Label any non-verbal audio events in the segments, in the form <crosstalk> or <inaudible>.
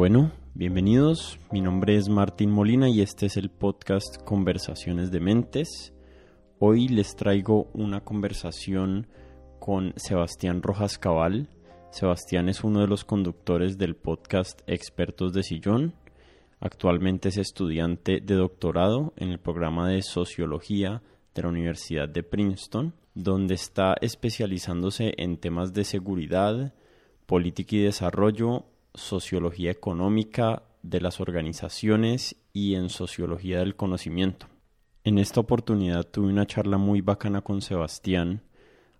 Bueno, bienvenidos. Mi nombre es Martín Molina y este es el podcast Conversaciones de Mentes. Hoy les traigo una conversación con Sebastián Rojas Cabal. Sebastián es uno de los conductores del podcast Expertos de Sillón. Actualmente es estudiante de doctorado en el programa de Sociología de la Universidad de Princeton, donde está especializándose en temas de seguridad, política y desarrollo, sociología económica de las organizaciones y en sociología del conocimiento. En esta oportunidad tuve una charla muy bacana con Sebastián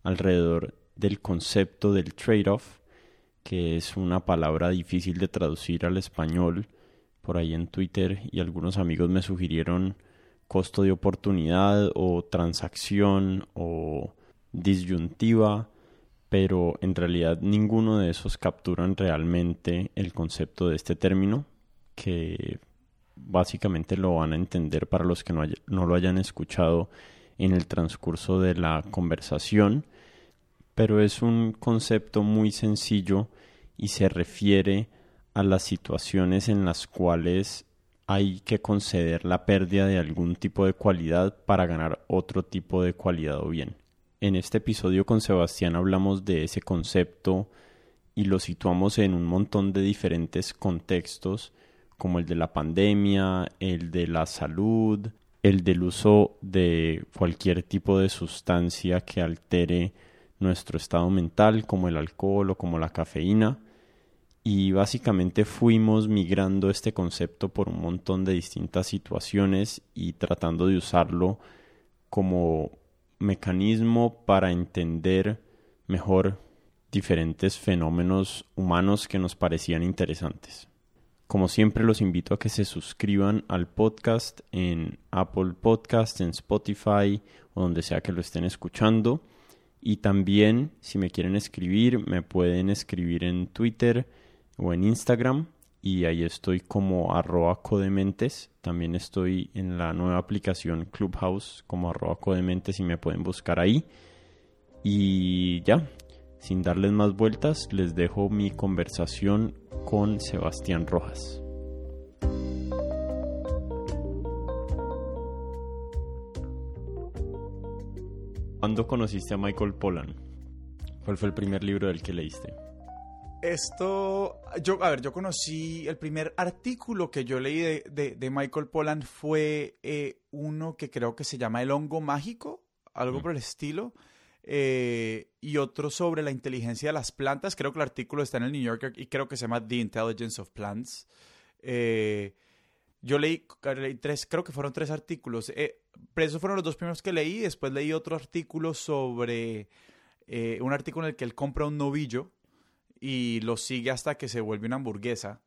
alrededor del concepto del trade-off, que es una palabra difícil de traducir al español. Por ahí en Twitter y algunos amigos me sugirieron costo de oportunidad o transacción o disyuntiva, pero en realidad ninguno de esos capturan realmente el concepto de este término, que básicamente lo van a entender para los que no, no lo hayan escuchado en el transcurso de la conversación, pero es un concepto muy sencillo y se refiere a las situaciones en las cuales hay que conceder la pérdida de algún tipo de cualidad para ganar otro tipo de cualidad o bien. En este episodio con Sebastián hablamos de ese concepto y lo situamos en un montón de diferentes contextos como el de la pandemia, el de la salud, el del uso de cualquier tipo de sustancia que altere nuestro estado mental, como el alcohol o como la cafeína. Y básicamente fuimos migrando este concepto por un montón de distintas situaciones y tratando de usarlo como mecanismo para entender mejor diferentes fenómenos humanos que nos parecían interesantes. Como siempre los invito a que se suscriban al podcast en Apple Podcast, en Spotify o donde sea que lo estén escuchando. Y también si me quieren escribir me pueden escribir en Twitter o en Instagram y ahí estoy como arroba codementes. También estoy en la nueva aplicación Clubhouse como arroba codementes y me pueden buscar ahí. Y ya, sin darles más vueltas, les dejo mi conversación con Sebastián Rojas. ¿Cuándo conociste a Michael Pollan? ¿Cuál fue el primer libro del que leíste? Esto, yo, a ver, yo conocí, el primer artículo que yo leí de, Michael Pollan fue eh, uno que creo que se llama El hongo mágico, algo por el estilo. Eh, y otro sobre la inteligencia de las plantas. Creo que el artículo está en el New Yorker y creo que se llama The Intelligence of Plants. Eh, yo leí, tres, creo que fueron tres artículos. Pero esos fueron los dos primeros que leí. Después leí otro artículo sobre un artículo en el que él compra un novillo y lo sigue hasta que se vuelve una hamburguesa.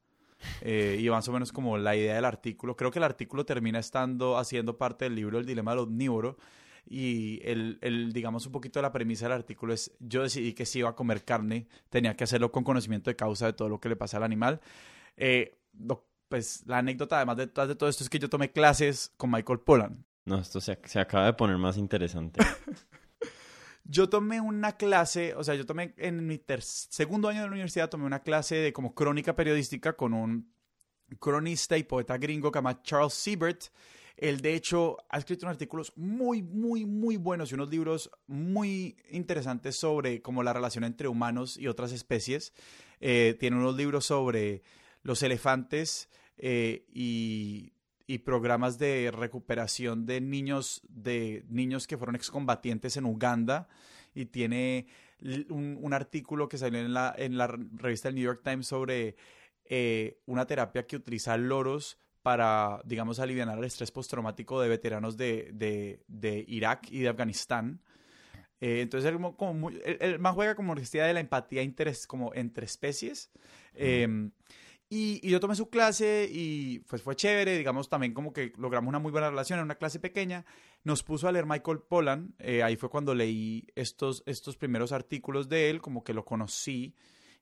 y más o menos como la idea del artículo. Creo que el artículo termina estando haciendo parte del libro El dilema del omnívoro y el, el, digamos, un poquito de la premisa del artículo es, yo decidí que si iba a comer carne, tenía que hacerlo con conocimiento de causa de todo lo que le pasa al animal. Eh, pues la anécdota además detrás de todo esto es que yo tomé clases con Michael Pollan. No, esto se, se acaba de poner más interesante. <laughs> yo tomé una clase, o sea, yo tomé en mi segundo año de la universidad, tomé una clase de como crónica periodística con un cronista y poeta gringo que se llama Charles Siebert él, de hecho, ha escrito unos artículos muy, muy, muy buenos y unos libros muy interesantes sobre como la relación entre humanos y otras especies. Eh, tiene unos libros sobre los elefantes eh, y, programas de recuperación de niños, de niños que fueron excombatientes en Uganda. Y tiene un, artículo que salió en la, en la revista del New York Times sobre eh, una terapia que utiliza loros para, digamos, aliviar el estrés postraumático de veteranos de, de, Irak y de Afganistán. Eh, entonces, él, como más juega como necesidad de la empatía interés, como entre especies. Y, yo tomé su clase y pues fue chévere, digamos, también como que logramos una muy buena relación en una clase pequeña. Nos puso a leer Michael Pollan, eh, ahí fue cuando leí estos, estos primeros artículos de él, como que lo conocí.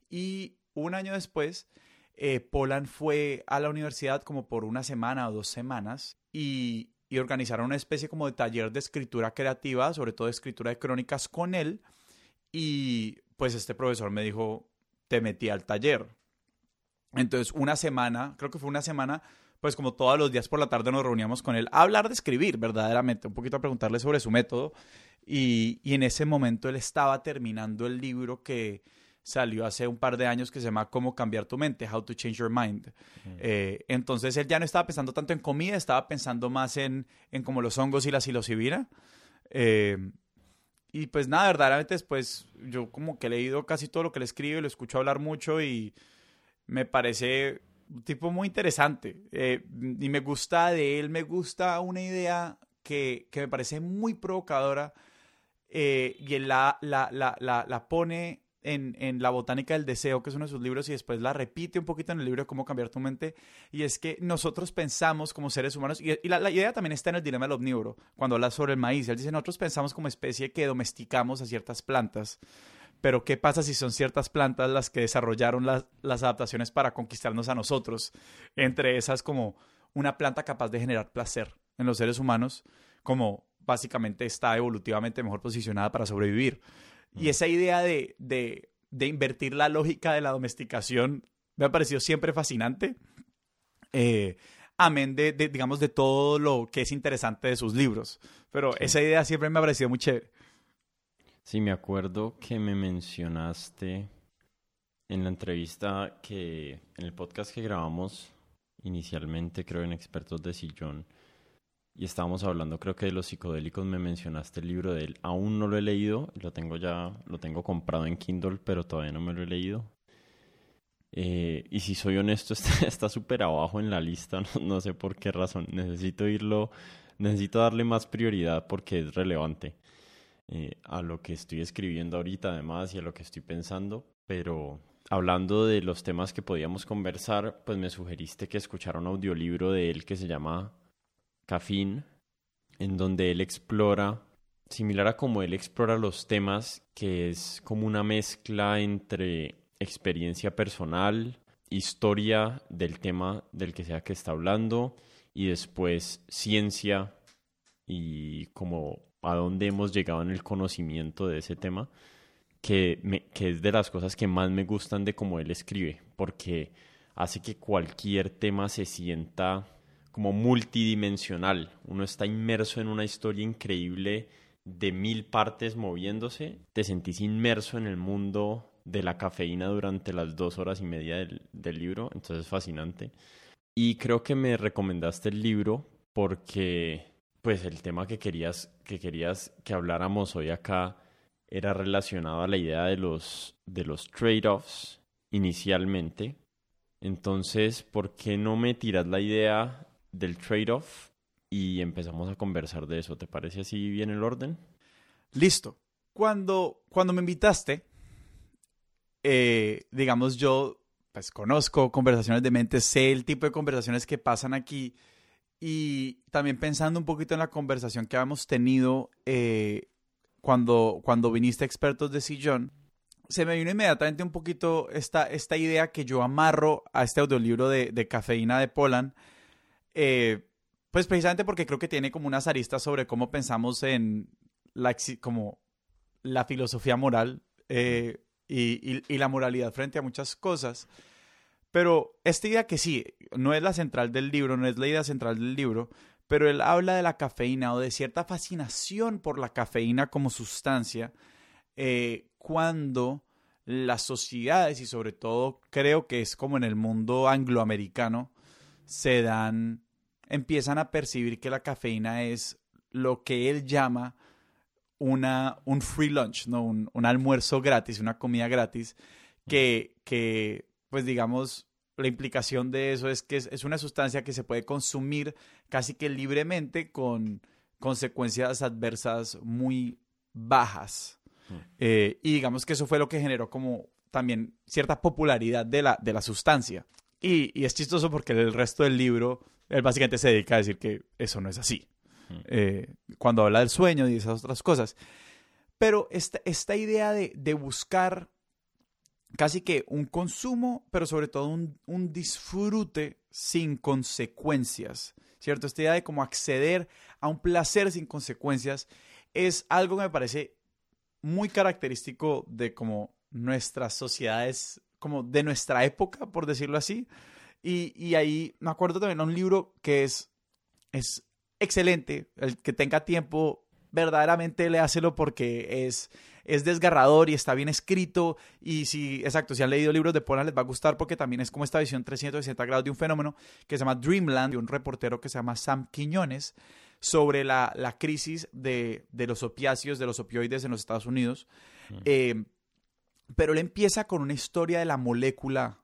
Y un año después eh, Poland fue a la universidad como por una semana o dos semanas y, organizaron una especie como de taller de escritura creativa, sobre todo de escritura de crónicas con él. Y pues este profesor me dijo, te metí al taller. Entonces, una semana, creo que fue una semana, pues como todos los días por la tarde nos reuníamos con él a hablar de escribir, verdaderamente, un poquito a preguntarle sobre su método. Y, y en ese momento él estaba terminando el libro que salió hace un par de años que se llama Cómo cambiar tu mente, How to Change Your Mind. Eh, entonces él ya no estaba pensando tanto en comida, estaba pensando más en, en como los hongos y la psilocibina. Eh, y pues nada, verdaderamente después yo como que he leído casi todo lo que le escribe, lo escucho hablar mucho y me parece un tipo muy interesante. Eh, y me gusta de él, me gusta una idea que, que me parece muy provocadora y él la, la, la, la, pone en, en, La Botánica del Deseo, que es uno de sus libros, y después la repite un poquito en el libro Cómo cambiar tu mente, y es que nosotros pensamos como seres humanos, y, la, idea también está en el dilema del omnívoro, cuando habla sobre el maíz, él dice, nosotros pensamos como especie que domesticamos a ciertas plantas, pero ¿qué pasa si son ciertas plantas las que desarrollaron las, las adaptaciones para conquistarnos a nosotros? Entre esas como una planta capaz de generar placer en los seres humanos, como básicamente está evolutivamente mejor posicionada para sobrevivir. Y esa idea de, de, de, invertir la lógica de la domesticación me ha parecido siempre fascinante. Eh, amén de, de, digamos, de todo lo que es interesante de sus libros. Pero esa idea siempre me ha parecido muy chévere. Sí, me acuerdo que me mencionaste en la entrevista que, en el podcast que grabamos inicialmente, creo, en Expertos de Sillón, y estábamos hablando creo que de los psicodélicos, me mencionaste el libro de él. Aún no lo he leído, lo tengo ya, lo tengo comprado en Kindle, pero todavía no me lo he leído. Eh, y si soy honesto, <laughs> está súper abajo en la lista, <laughs> no, sé por qué razón. Necesito irlo, necesito darle más prioridad porque es relevante eh, a lo que estoy escribiendo ahorita además y a lo que estoy pensando. Pero hablando de los temas que podíamos conversar, pues me sugeriste que escuchara un audiolibro de él que se llama Cafín, en donde él explora, similar a como él explora los temas, que es como una mezcla entre experiencia personal, historia del tema del que sea que está hablando, y después ciencia y como a dónde hemos llegado en el conocimiento de ese tema, que, que es de las cosas que más me gustan de cómo él escribe, porque hace que cualquier tema se sienta como multidimensional. Uno está inmerso en una historia increíble de mil partes moviéndose. Te sentís inmerso en el mundo de la cafeína durante las dos horas y media del, libro. Entonces es fascinante. Y creo que me recomendaste el libro porque pues el tema que querías que querías que habláramos hoy acá era relacionado a la idea de los de los trade-offs inicialmente. Entonces, ¿por qué no me tiras la idea del trade-off y empezamos a conversar de eso. ¿Te parece así bien el orden? Listo. Cuando, cuando me invitaste, eh, digamos, yo pues conozco conversaciones de mente, sé el tipo de conversaciones que pasan aquí y también pensando un poquito en la conversación que habíamos tenido eh, cuando, cuando viniste expertos de sillón, se me vino inmediatamente un poquito esta, esta idea que yo amarro a este audiolibro de, de Cafeína de Polan, eh, pues precisamente porque creo que tiene como unas aristas sobre cómo pensamos en la, como la filosofía moral eh, y, y, la moralidad frente a muchas cosas. Pero esta idea que sí, no es la central del libro, no es la idea central del libro, pero él habla de la cafeína o de cierta fascinación por la cafeína como sustancia eh, cuando las sociedades y sobre todo creo que es como en el mundo angloamericano, se dan, empiezan a percibir que la cafeína es lo que él llama una, un free lunch, ¿no? Un, un almuerzo gratis, una comida gratis, que, que, pues digamos, la implicación de eso es que es, es, una sustancia que se puede consumir casi que libremente con consecuencias adversas muy bajas. Eh, y digamos que eso fue lo que generó como también cierta popularidad de la, de la sustancia. Y, es chistoso porque el resto del libro, él básicamente se dedica a decir que eso no es así. Eh, cuando habla del sueño y esas otras cosas. Pero esta, esta idea de, de, buscar casi que un consumo, pero sobre todo un, un, disfrute sin consecuencias, ¿cierto? Esta idea de cómo acceder a un placer sin consecuencias es algo que me parece muy característico de cómo nuestras sociedades como de nuestra época, por decirlo así. Y, y ahí me acuerdo también de un libro que es, es excelente. El que tenga tiempo, verdaderamente léaselo porque es, es desgarrador y está bien escrito. Y si, exacto, si han leído libros de Polan les va a gustar porque también es como esta visión 360 grados de un fenómeno que se llama Dreamland, de un reportero que se llama Sam Quiñones, sobre la, la crisis de, de, los opiáceos, de los opioides en los Estados Unidos. Eh, pero él empieza con una historia de la molécula,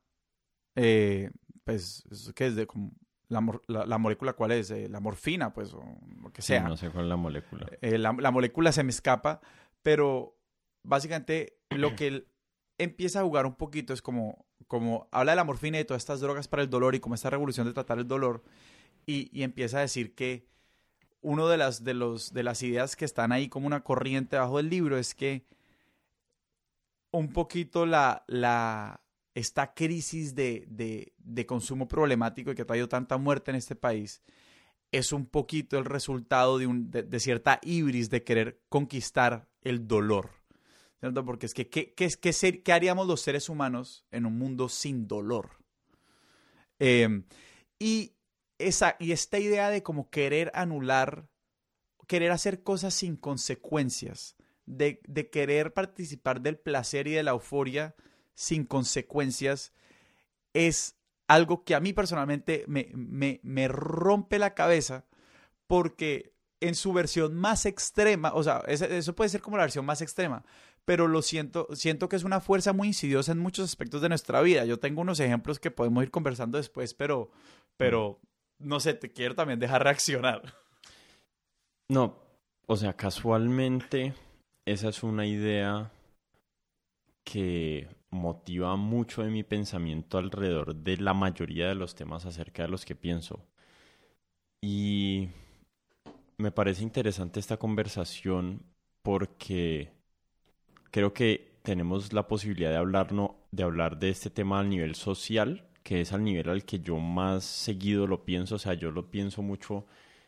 eh, pues, ¿qué es? De, como, la, la, molécula cuál es, eh, la morfina, pues, o lo que sea. no sé cuál es la molécula. Eh, la, la, molécula se me escapa, pero básicamente lo que él empieza a jugar un poquito es como, como habla de la morfina y de todas estas drogas para el dolor y como esta revolución de tratar el dolor, y, y empieza a decir que uno de las, de, los, de las ideas que están ahí como una corriente bajo el libro es que un poquito la, la, esta crisis de, de, consumo problemático y que ha traído tanta muerte en este país es un poquito el resultado de, de, cierta ibris de querer conquistar el dolor. Porque es que, ¿qué, qué, qué, ¿qué, haríamos los seres humanos en un mundo sin dolor? Eh, y, esa, y esta idea de como querer anular, querer hacer cosas sin consecuencias, de, de querer participar del placer y de la euforia sin consecuencias es algo que a mí personalmente me, me, me, rompe la cabeza porque en su versión más extrema, o sea, eso puede ser como la versión más extrema, pero lo siento, siento que es una fuerza muy insidiosa en muchos aspectos de nuestra vida. Yo tengo unos ejemplos que podemos ir conversando después, pero, pero no sé, te quiero también dejar reaccionar. No, o sea, casualmente esa es una idea que motiva mucho de mi pensamiento alrededor de la mayoría de los temas acerca de los que pienso. Y me parece interesante esta conversación porque creo que tenemos la posibilidad de hablar, de hablar de este tema a nivel social, que es al nivel al que yo más seguido lo pienso, o sea, yo lo pienso mucho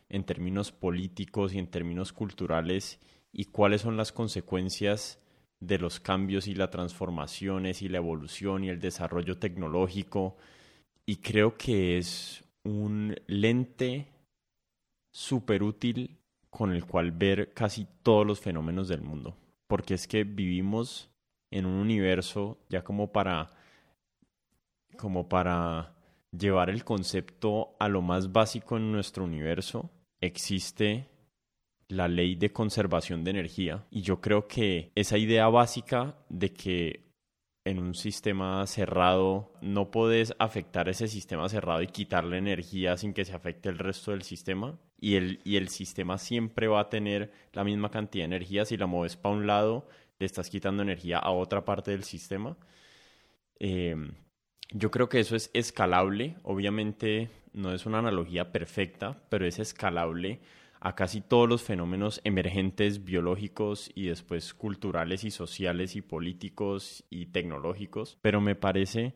en términos políticos y en términos culturales y cuáles son las consecuencias de los cambios y las transformaciones y la evolución y el desarrollo tecnológico. Y creo que es un lente súper útil con el cual ver casi todos los fenómenos del mundo. Porque es que vivimos en un universo ya como para como para llevar el concepto a lo más básico en nuestro universo, existe la ley de conservación de energía. Y yo creo que esa idea básica de que en un sistema cerrado no puedes afectar ese sistema cerrado y quitarle energía sin que se afecte el resto del sistema y el, y el sistema siempre va a tener la misma cantidad de energía si la mueves para un lado le estás quitando energía a otra parte del sistema. Eh, yo creo que eso es escalable. Obviamente no es una analogía perfecta pero es escalable a casi todos los fenómenos emergentes biológicos y después culturales y sociales y políticos y tecnológicos, pero me parece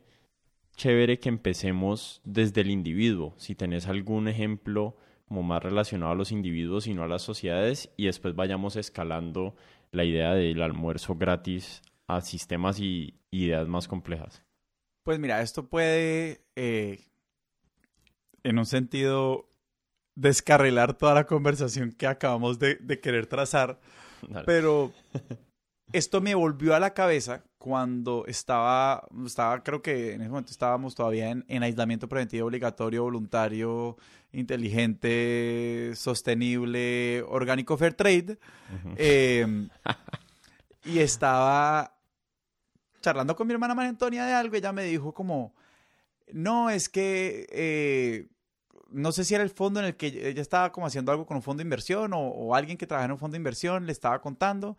chévere que empecemos desde el individuo, si tenés algún ejemplo como más relacionado a los individuos y no a las sociedades y después vayamos escalando la idea del almuerzo gratis a sistemas y ideas más complejas. Pues mira, esto puede, eh, en un sentido, descarrilar toda la conversación que acabamos de, querer trazar. Pero <laughs> esto me volvió a la cabeza cuando estaba, estaba, creo que en ese momento estábamos todavía en, aislamiento preventivo obligatorio, voluntario, inteligente, sostenible, orgánico fair trade. Em, <laughs> y estaba charlando con mi hermana María Antonia de algo, ella me dijo como, no, es que eh, no sé si era el fondo en el que ella estaba como haciendo algo con un fondo de inversión o, alguien que trabaja en un fondo de inversión le estaba contando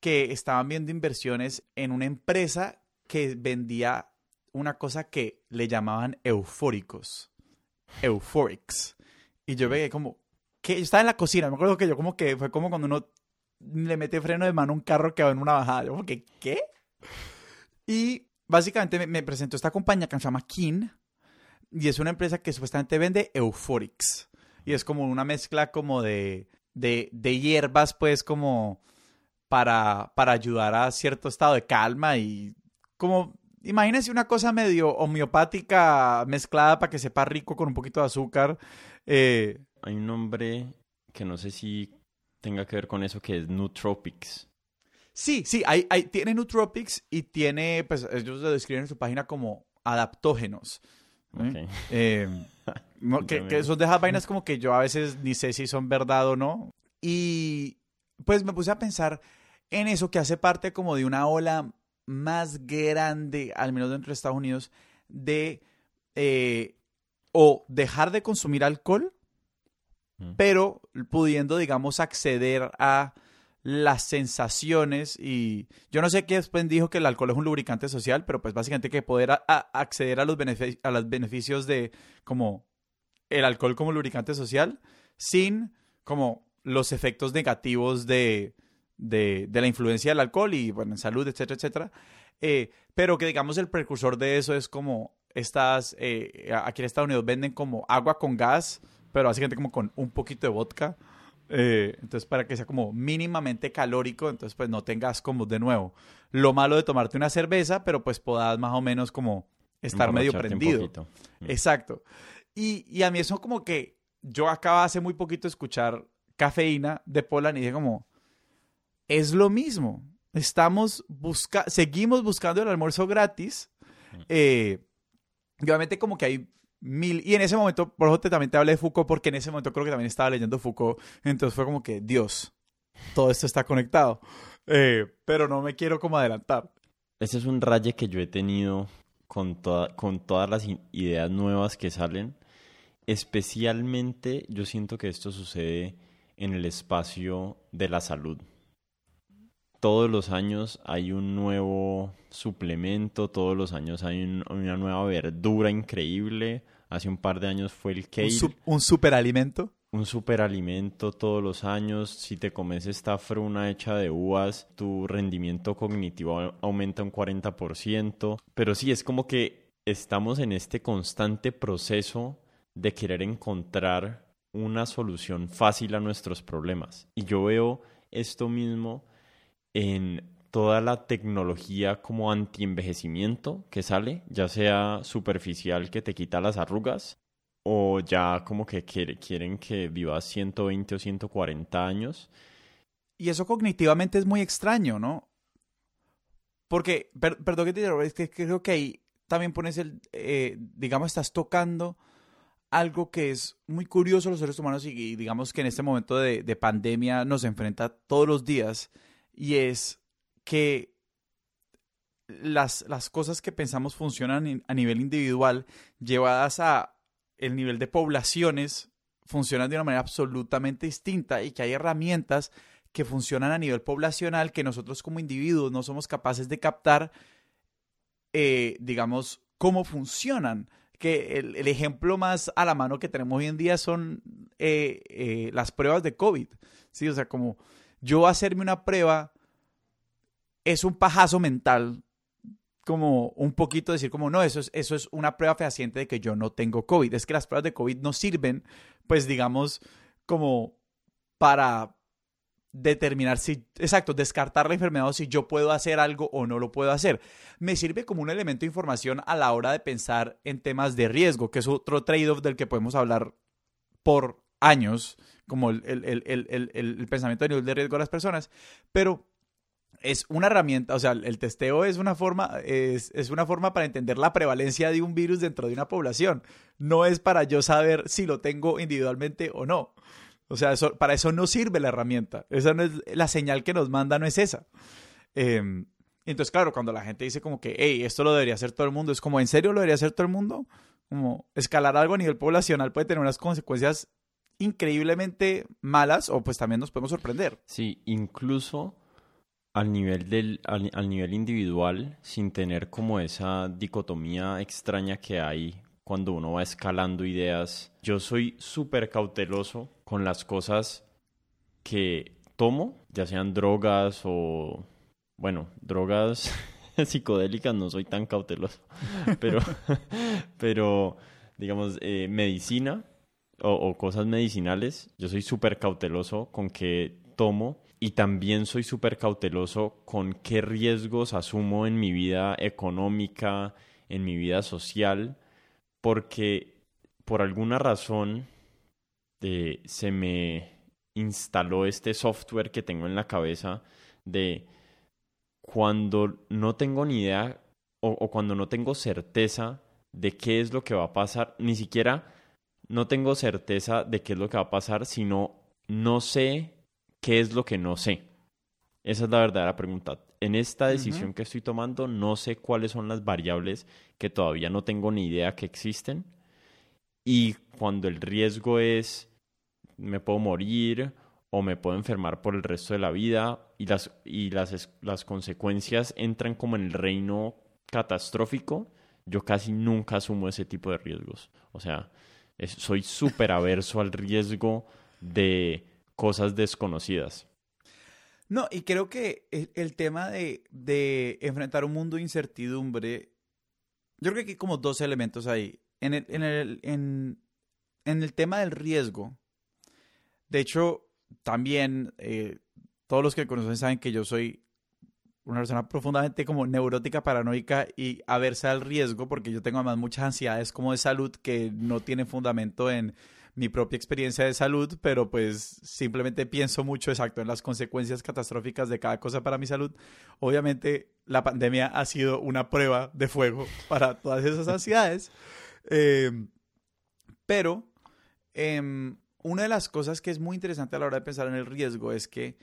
que estaban viendo inversiones en una empresa que vendía una cosa que le llamaban eufóricos. Euphorics. Y yo veía como, que estaba en la cocina, me acuerdo que yo como que fue como cuando uno le mete freno de mano a un carro que va en una bajada. Yo como que, ¿qué? Y básicamente me, presentó esta compañía que se llama Kin, y es una empresa que supuestamente vende Euphorics. Y es como una mezcla como de, de, de hierbas, pues como para, para ayudar a cierto estado de calma y como imagínense una cosa medio homeopática mezclada para que sepa rico con un poquito de azúcar. Eh, Hay un nombre que no sé si tenga que ver con eso, que es Nootropics. Sí, sí, hay, hay, tiene nootropics y tiene, pues ellos lo describen en su página como adaptógenos. Eh, <laughs> no, que, que son de esas vainas como que yo a veces ni sé si son verdad o no. Y pues me puse a pensar en eso que hace parte como de una ola más grande, al menos dentro de Estados Unidos, de eh, o dejar de consumir alcohol, Mm. pero pudiendo, digamos, acceder a las sensaciones y yo no sé qué después dijo que el alcohol es un lubricante social, pero pues básicamente que poder acceder a los, a los beneficios de como el alcohol como lubricante social sin como los efectos negativos de, de, de la influencia del alcohol y bueno, en salud, etcétera, etcétera. Eh, pero que digamos el precursor de eso es como estas, eh, aquí en Estados Unidos venden como agua con gas, pero básicamente como con un poquito de vodka. Eh, entonces, para que sea como mínimamente calórico, entonces pues no tengas como de nuevo lo malo de tomarte una cerveza, pero pues puedas más o menos como estar medio un prendido. poquito. Mm. Exacto. Y, y a mí eso como que yo acabo hace muy poquito de escuchar cafeína de Polan y dije como, es lo mismo. Estamos busca seguimos buscando el almuerzo gratis. Eh, y obviamente como que hay mil... Y en ese momento, por eso te- también te hablé de Foucault, porque en ese momento creo que también estaba leyendo Foucault. Entonces fue como que, Dios, todo esto está conectado. Eh, pero no me quiero como adelantar. Ese es un raye que yo he tenido con, toda- con todas las ideas nuevas que salen. Especialmente yo siento que esto sucede en el espacio de la salud. Todos los años hay un nuevo suplemento, todos los años hay un- una nueva verdura increíble. Hace un par de años fue el Un, kale, su- un superalimento. un superalimento todos los años. Si te comes esta fruna hecha de uvas, tu rendimiento cognitivo au- aumenta un 40%. Pero sí, es como que estamos en este constante proceso de querer encontrar una solución fácil a nuestros problemas. Y yo veo esto mismo en toda la tecnología como anti-envejecimiento que sale, ya sea superficial que te quita las arrugas, o ya como que quiere- quieren que vivas 120 o 140 años. Y eso cognitivamente es muy extraño, ¿no? Porque, per- perdón que te diga, es que creo que ahí también pones el, eh, digamos, estás tocando algo que es muy curioso los seres humanos y, digamos que en este momento de pandemia nos enfrenta todos los días y es que las, las cosas que pensamos funcionan a nivel individual llevadas a el nivel de poblaciones funcionan de una manera absolutamente distinta y que hay herramientas que funcionan a nivel poblacional que nosotros como individuos no somos capaces de captar, eh, digamos, cómo funcionan. Que el, el ejemplo más a la mano que tenemos hoy en día son eh, eh, las pruebas de COVID. ¿sí? O sea, como yo hacerme una prueba es un pajazo mental como un poquito decir como no, eso es, eso es una prueba fehaciente de que yo no tengo COVID. Es que las pruebas de COVID no sirven, pues digamos, como para determinar si, exacto, descartar la enfermedad o si yo puedo hacer algo o no lo puedo hacer. Me sirve como un elemento de información a la hora de pensar en temas de riesgo, que es otro trade-off del que podemos hablar por años, como el, el, el, el, pensamiento de nivel de riesgo de las personas. Pero es una herramienta, o sea, el testeo es una forma, es, es, una forma para entender la prevalencia de un virus dentro de una población. No es para yo saber si lo tengo individualmente o no. O sea, para eso no sirve la herramienta. Esa no es la señal que nos manda, no es esa. Eh, entonces, claro, cuando la gente dice como que, hey, esto lo debería hacer todo el mundo, es como, ¿en serio lo debería hacer todo el mundo? Como escalar algo a nivel poblacional puede tener unas consecuencias increíblemente malas o pues también nos podemos sorprender. Sí, incluso al nivel del al, al, nivel individual sin tener como esa dicotomía extraña que hay cuando uno va escalando ideas. Yo soy súper cauteloso con las cosas que tomo, ya sean drogas o bueno, drogas <laughs> psicodélicas no soy tan cauteloso, <laughs> pero <laughs> pero digamos eh, medicina o, o cosas medicinales, yo soy súper cauteloso con que tomo y también soy súper cauteloso con qué riesgos asumo en mi vida económica, en mi vida social, porque por alguna razón eh, se me instaló este software que tengo en la cabeza de cuando no tengo ni idea o, cuando no tengo certeza de qué es lo que va a pasar, ni siquiera no tengo certeza de qué es lo que va a pasar, sino no sé qué es lo que no sé. Esa es la verdadera pregunta. En esta decisión que estoy tomando, no sé cuáles son las variables que todavía no tengo ni idea que existen. Y cuando el riesgo es, me puedo morir o me puedo enfermar por el resto de la vida y las, y las, las consecuencias entran como en el reino catastrófico, yo casi nunca asumo ese tipo de riesgos. O sea, soy súper averso al riesgo de cosas desconocidas. No, y creo que el, tema de, enfrentar un mundo de incertidumbre, yo creo que hay como dos elementos ahí. En el tema del riesgo, de hecho, también eh, todos los que me conocen saben que yo soy una persona profundamente como neurótica, paranoica y aversa al riesgo, porque yo tengo además muchas ansiedades como de salud que no tienen fundamento en mi propia experiencia de salud, pero pues simplemente pienso mucho exacto en las consecuencias catastróficas de cada cosa para mi salud. Obviamente la pandemia ha sido una prueba de fuego <laughs> para todas esas ansiedades, em, pero em, una de las cosas que es muy interesante a la hora de pensar en el riesgo es que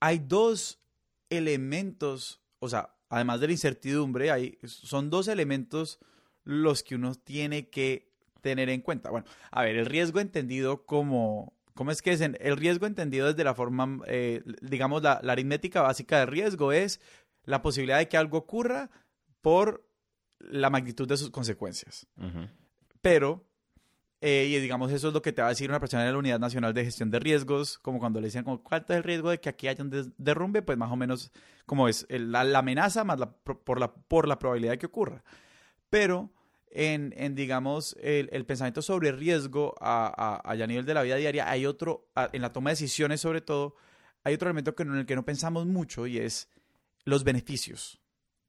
hay dos elementos, o sea, además de la incertidumbre, hay, son dos elementos los que uno tiene que tener en cuenta. Bueno, a ver, el riesgo entendido como... ¿Cómo es que es? El riesgo entendido desde la forma, eh, digamos, la, aritmética básica de riesgo es la posibilidad de que algo ocurra por la magnitud de sus consecuencias. Pero eh, y digamos, eso es lo que te va a decir una persona de la Unidad Nacional de Gestión de Riesgos, como cuando le dicen, como, ¿cuál es el riesgo de que aquí haya un derrumbe? Pues más o menos como es la, amenaza más la, por, la, por la probabilidad de que ocurra. Pero en, en digamos, el, el, pensamiento sobre riesgo a, a, a, nivel de la vida diaria, hay otro, en la toma de decisiones sobre todo, hay otro elemento que, en el que no pensamos mucho y es los beneficios.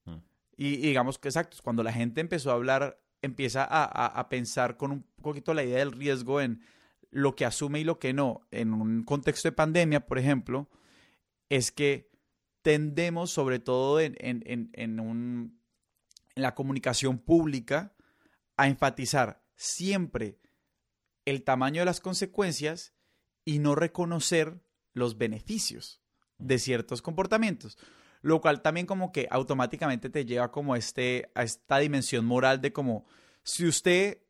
Mm. Y, y, digamos que exacto, cuando la gente empezó a hablar empieza a, pensar con un poquito la idea del riesgo en lo que asume y lo que no, en un contexto de pandemia, por ejemplo, es que tendemos, sobre todo en, en, en la comunicación pública, a enfatizar siempre el tamaño de las consecuencias y no reconocer los beneficios de ciertos comportamientos lo cual también como que automáticamente te lleva como este, a esta dimensión moral de como, si usted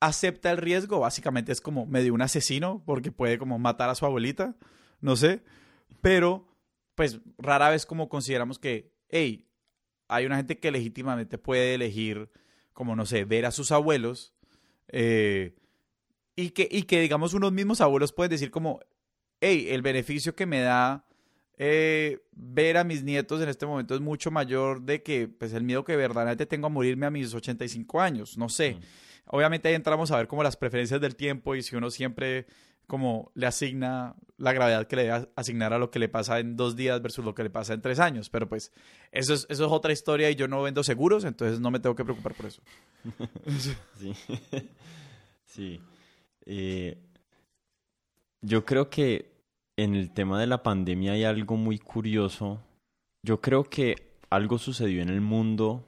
acepta el riesgo, básicamente es como medio un asesino, porque puede como matar a su abuelita, no sé, pero pues rara vez como consideramos que, hey, hay una gente que legítimamente puede elegir, como no sé, ver a sus abuelos, eh, y, que, y que digamos unos mismos abuelos pueden decir como, hey, el beneficio que me da eh, ver a mis nietos en este momento es mucho mayor de que pues el miedo que verdaderamente tengo a morirme a mis 85 años, no sé. Obviamente ahí entramos a ver como las preferencias del tiempo y si uno siempre como le asigna la gravedad que le debe asignar a lo que le pasa en dos días versus lo que le pasa en tres años. Pero pues eso es, otra historia y yo no vendo seguros, entonces no me tengo que preocupar por eso. <laughs> sí. <laughs> sí. Eh, yo creo que en el tema de la pandemia hay algo muy curioso. Yo creo que algo sucedió en el mundo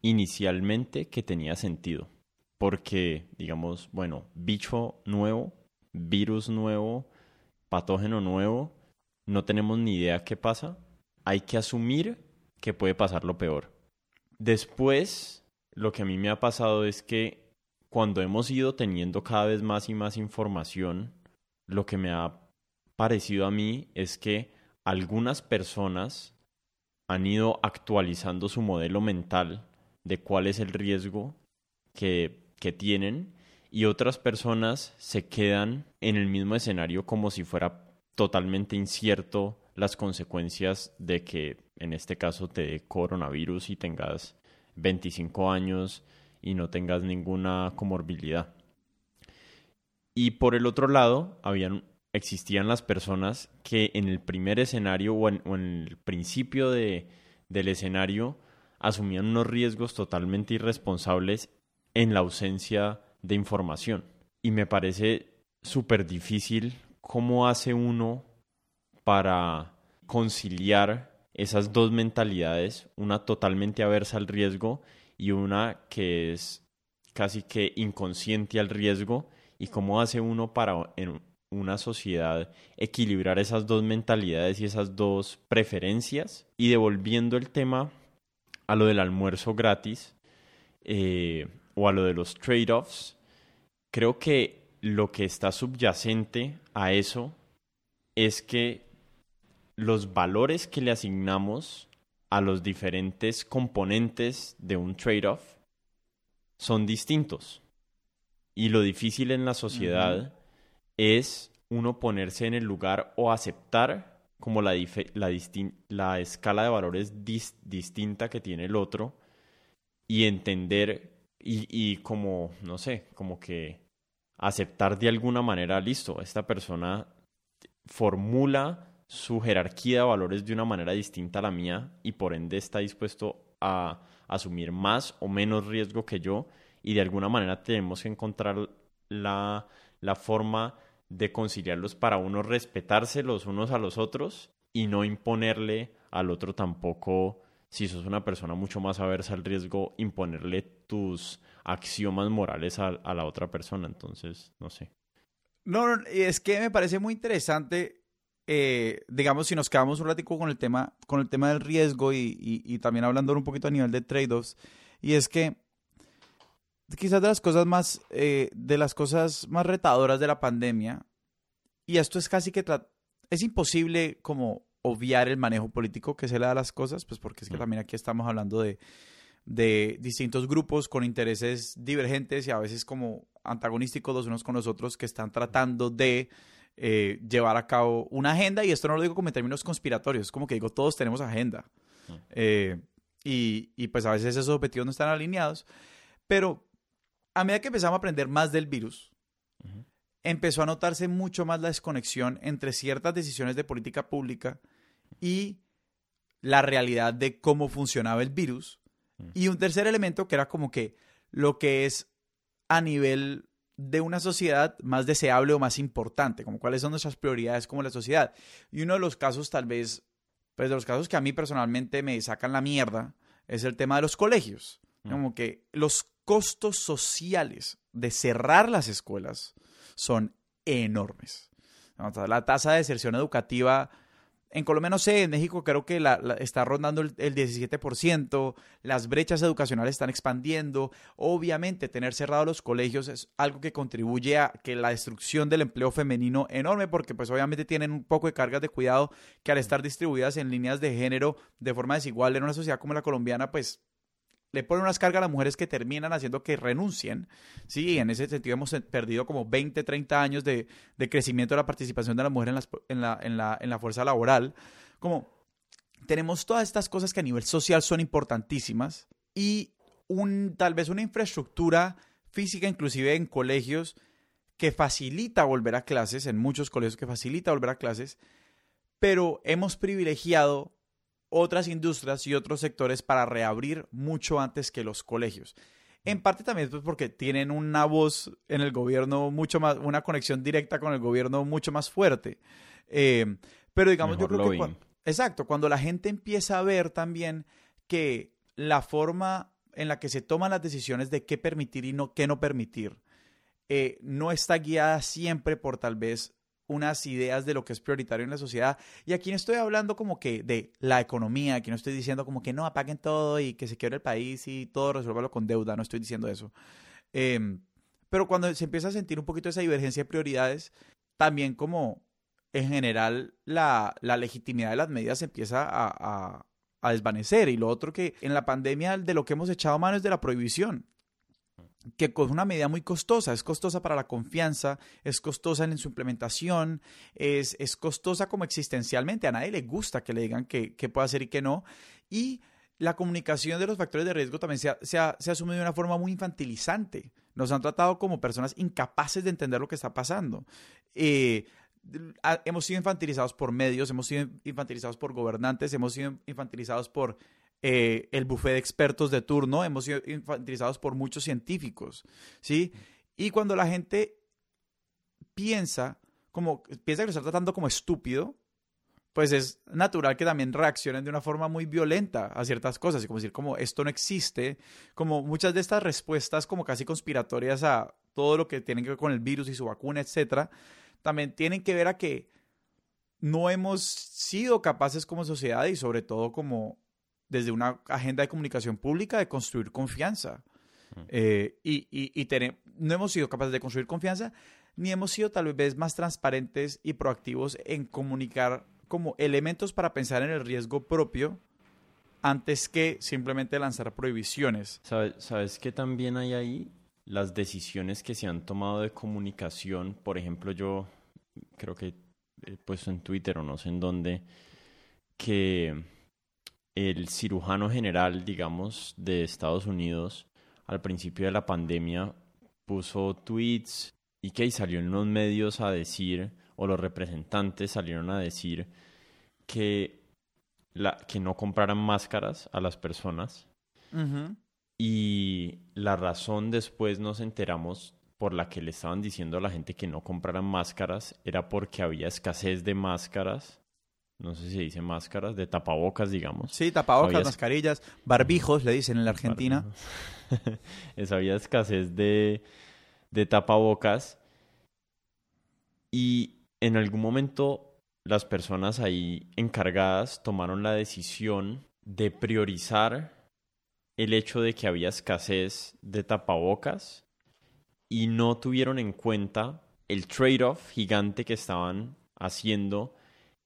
inicialmente que tenía sentido. Porque, digamos, bueno, bicho nuevo, virus nuevo, patógeno nuevo, no tenemos ni idea qué pasa. Hay que asumir que puede pasar lo peor. Después, lo que a mí me ha pasado es que cuando hemos ido teniendo cada vez más y más información, lo que me ha parecido a mí es que algunas personas han ido actualizando su modelo mental de cuál es el riesgo que, que tienen y otras personas se quedan en el mismo escenario como si fuera totalmente incierto las consecuencias de que en este caso te dé coronavirus y tengas 25 años y no tengas ninguna comorbilidad. Y por el otro lado, habían existían las personas que en el primer escenario o en, el principio de, del escenario asumían unos riesgos totalmente irresponsables en la ausencia de información. Y me parece súper difícil cómo hace uno para conciliar esas dos mentalidades, una totalmente aversa al riesgo y una que es casi que inconsciente al riesgo, y cómo hace uno para en una sociedad equilibrar esas dos mentalidades y esas dos preferencias. Y devolviendo el tema a lo del almuerzo gratis eh, o a lo de los trade-offs, creo que lo que está subyacente a eso es que los valores que le asignamos a los diferentes componentes de un trade-off son distintos. Y lo difícil en la sociedad es uno ponerse en el lugar o aceptar como la, la, la escala de valores distinta que tiene el otro y entender y, y como, no sé, como que aceptar de alguna manera, listo, esta persona formula su jerarquía de valores de una manera distinta a la mía y por ende está dispuesto a asumir más o menos riesgo que yo y de alguna manera tenemos que encontrar la, la forma de conciliarlos para uno respetarse los unos a los otros y no imponerle al otro tampoco, si sos una persona mucho más aversa al riesgo, imponerle tus axiomas morales a, a la otra persona. Entonces, no sé. No, no, es que me parece muy interesante eh, digamos, si nos quedamos un ratico con el tema, con el tema del riesgo y, también hablando un poquito a nivel de trade-offs, y es que quizás de las cosas más, eh, de las cosas más retadoras de la pandemia, y esto es casi que, es imposible como obviar el manejo político que se le da a las cosas, pues porque es que mm. también aquí estamos hablando de, de distintos grupos con intereses divergentes y a veces como antagonísticos los unos con los otros que están tratando de eh, llevar a cabo una agenda, y esto no lo digo como en términos conspiratorios, es como que digo, todos tenemos agenda. Eh, y, y, pues a veces esos objetivos no están alineados, pero a medida que empezamos a aprender más del virus, empezó a notarse mucho más la desconexión entre ciertas decisiones de política pública y la realidad de cómo funcionaba el virus. Y un tercer elemento que era como que lo que es a nivel de una sociedad más deseable o más importante, como cuáles son nuestras prioridades como la sociedad. Y uno de los casos tal vez, pues de los casos que a mí personalmente me sacan la mierda, es el tema de los colegios. Mm. Como que los costos sociales de cerrar las escuelas son enormes. La tasa de deserción educativa en Colombia no sé, en México creo que la, está rondando el, 17%, las brechas educacionales están expandiendo, obviamente tener cerrados los colegios es algo que contribuye a que la destrucción del empleo femenino enorme, porque pues obviamente tienen un poco de cargas de cuidado que al estar distribuidas en líneas de género de forma desigual en una sociedad como la colombiana, pues le ponen unas cargas a las mujeres que terminan haciendo que renuncien. Sí, en ese sentido hemos perdido como 20, 30 años de, crecimiento de la participación de la mujer en, la, en, la, en la fuerza laboral. Como tenemos todas estas cosas que a nivel social son importantísimas y un, tal vez una infraestructura física, inclusive en colegios, que facilita volver a clases, en muchos colegios que facilita volver a clases, pero hemos privilegiado otras industrias y otros sectores para reabrir mucho antes que los colegios. En parte también pues porque tienen una voz en el gobierno mucho más, una conexión directa con el gobierno mucho más fuerte. Eh, pero digamos, yo creo que... exacto, cuando la gente empieza a ver también que la forma en la que se toman las decisiones de qué permitir y no, qué no permitir, eh, no está guiada siempre por tal vez unas ideas de lo que es prioritario en la sociedad. Y aquí no estoy hablando como que de la economía, aquí no estoy diciendo como que no apaguen todo y que se quiebre el país y todo resuélvalo con deuda, no estoy diciendo eso. Em, pero cuando se empieza a sentir un poquito esa divergencia de prioridades, también como en general la, legitimidad de las medidas empieza a, a desvanecer. Y lo otro que en la pandemia de lo que hemos echado mano es de la prohibición que es una medida muy costosa, es costosa para la confianza, es costosa en su implementación, es, es costosa como existencialmente, a nadie le gusta que le digan qué puede hacer y qué no, y la comunicación de los factores de riesgo también se ha, se, de una forma muy infantilizante, nos han tratado como personas incapaces de entender lo que está pasando. Eh, hemos sido infantilizados por medios, hemos sido infantilizados por gobernantes, hemos sido infantilizados por eh, el buffet de expertos de turno, hemos sido infantilizados por muchos científicos, ¿sí? Y cuando la gente piensa como piensa que lo está tratando como estúpido, pues es natural que también reaccionen de una forma muy violenta a ciertas cosas, y como decir, como esto no existe, como muchas de estas respuestas como casi conspiratorias a todo lo que tiene que ver con el virus y su vacuna, etcétera, también tienen que ver a que no hemos sido capaces como sociedad y sobre todo como desde una agenda de comunicación pública de construir confianza. Mm. Eh, y y, no hemos sido capaces de construir confianza, ni hemos sido tal vez más transparentes y proactivos en comunicar como elementos para pensar en el riesgo propio antes que simplemente lanzar prohibiciones. ¿Sabes, ¿Sabes que también hay ahí? Las decisiones que se han tomado de comunicación, por ejemplo, yo creo que he puesto en Twitter o no sé en dónde, que el cirujano general, digamos, de Estados Unidos, al principio de la pandemia, puso tweets y que salió en los medios a decir, o los representantes salieron a decir que, la, que no compraran máscaras a las personas. Y la razón después nos enteramos por la que le estaban diciendo a la gente que no compraran máscaras era porque había escasez de máscaras. No sé si se dice máscaras, de tapabocas, digamos. Sí, tapabocas, mascarillas, barbijos, le dicen en la Argentina. <laughs> es, había escasez de, de tapabocas y en algún momento las personas ahí encargadas tomaron la decisión de priorizar el hecho de que había escasez de tapabocas y no tuvieron en cuenta el trade-off gigante que estaban haciendo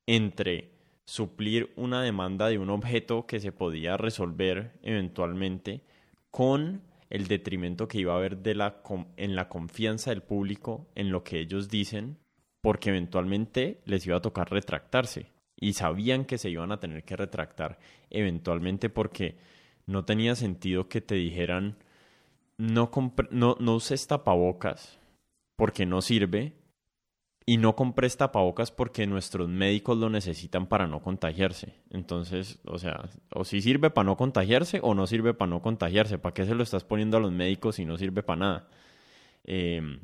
entre suplir una demanda de un objeto que se podía resolver eventualmente con el detrimento que iba a haber de la, en la confianza del público en lo que ellos dicen, porque eventualmente les iba a tocar retractarse. Y sabían que se iban a tener que retractar eventualmente porque no tenía sentido que te dijeran no, no, no uses tapabocas porque no sirve y no compres tapabocas porque nuestros médicos lo necesitan para no contagiarse. Entonces, o sea, o si sirve para no contagiarse o no sirve para no contagiarse. ¿Para qué se lo estás poniendo a los médicos si no sirve para nada? Em,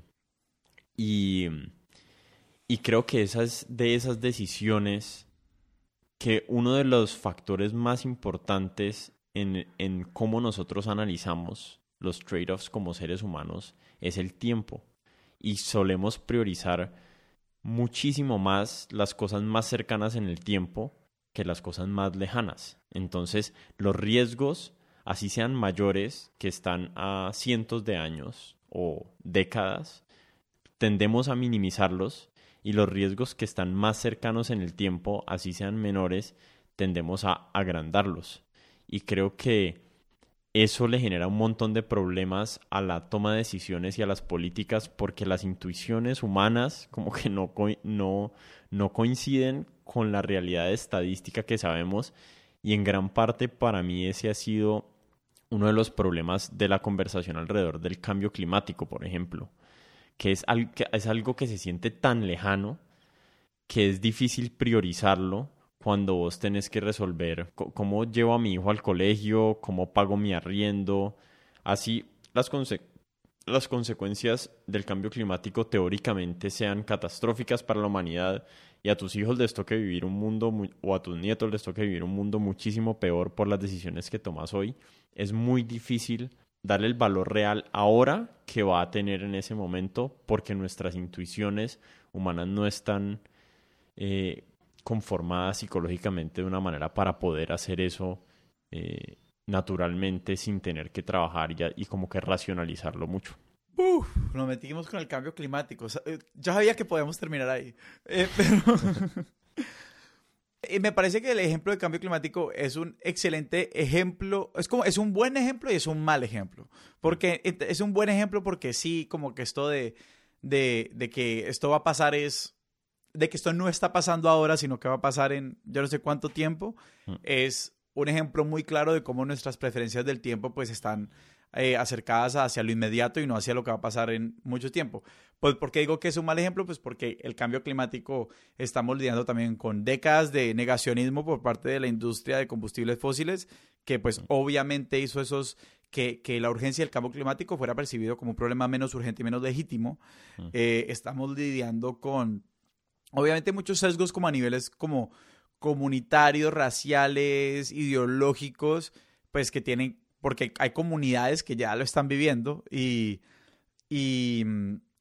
y, y creo que esas de esas decisiones que uno de los factores más importantes en, en cómo nosotros analizamos los trade-offs como seres humanos es el tiempo. Y solemos priorizar muchísimo más las cosas más cercanas en el tiempo que las cosas más lejanas. Entonces, los riesgos, así sean mayores, que están a cientos de años o décadas, tendemos a minimizarlos y los riesgos que están más cercanos en el tiempo, así sean menores, tendemos a agrandarlos. Y creo que eso le genera un montón de problemas a la toma de decisiones y a las políticas porque las intuiciones humanas <laughs> como que no, no, no coinciden con la realidad estadística que sabemos y en gran parte para mí ese ha sido uno de los problemas de la conversación alrededor del cambio climático, por ejemplo, que es, que es algo que se siente tan lejano que es difícil priorizarlo cuando vos tenés que resolver cómo llevo a mi hijo al colegio, cómo pago mi arriendo. Así las, consecuencias del cambio climático teóricamente sean catastróficas para la humanidad y a tus hijos les toque vivir un mundo o a tus nietos les toque vivir un mundo muchísimo peor por las decisiones que tomas hoy, es muy difícil darle el valor real ahora que va a tener en ese momento porque nuestras intuiciones humanas no están eh, conformada psicológicamente de una manera para poder hacer eso eh, naturalmente sin tener que trabajar y, y como que racionalizarlo mucho. Uf, nos metimos con el cambio climático. Eh, yo sabía que podíamos terminar ahí. <laughs> <laughs> Eh, me parece que el ejemplo de cambio climático es un excelente ejemplo. Es como, es un buen ejemplo y es un mal ejemplo. Porque es un buen ejemplo porque sí, como que esto de, de que esto va a pasar es de que esto no está pasando ahora, sino que va a pasar en yo no sé cuánto tiempo, mm. es un ejemplo muy claro de cómo nuestras preferencias del tiempo pues están eh, acercadas hacia lo inmediato y no hacia lo que va a pasar en mucho tiempo. Pues, ¿Por qué digo que es un mal ejemplo? Pues porque el cambio climático estamos lidiando también con décadas de negacionismo por parte de la industria de combustibles fósiles, que pues obviamente hizo esos que, que, la urgencia del cambio climático fuera percibido como un problema menos urgente y menos legítimo. Eh, estamos lidiando con, obviamente, muchos sesgos como a niveles como comunitarios, raciales, ideológicos, pues que tienen, porque hay comunidades que ya lo están viviendo y, y,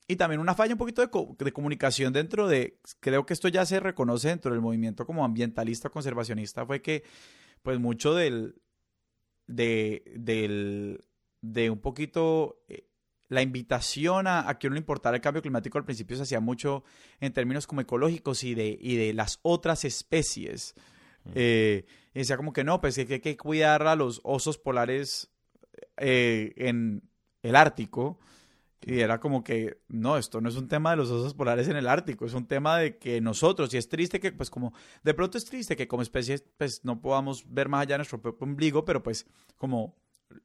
y también una falla un poquito de, comunicación dentro de, creo que esto ya se reconoce dentro del movimiento como ambientalista conservacionista, fue que pues mucho del, de, del, de un poquito eh, la invitación a, que uno le importara el cambio climático al principio se hacía mucho en términos como ecológicos y de, y de las otras especies. Eh, y decía como que no, pues que hay que cuidar a los osos polares eh, en el Ártico. Y era como que, no, esto no es un tema de los osos polares en el Ártico, es un tema de que nosotros, y es triste que, pues como, de pronto es triste que como especie, pues no podamos ver más allá de nuestro propio ombligo, pero pues como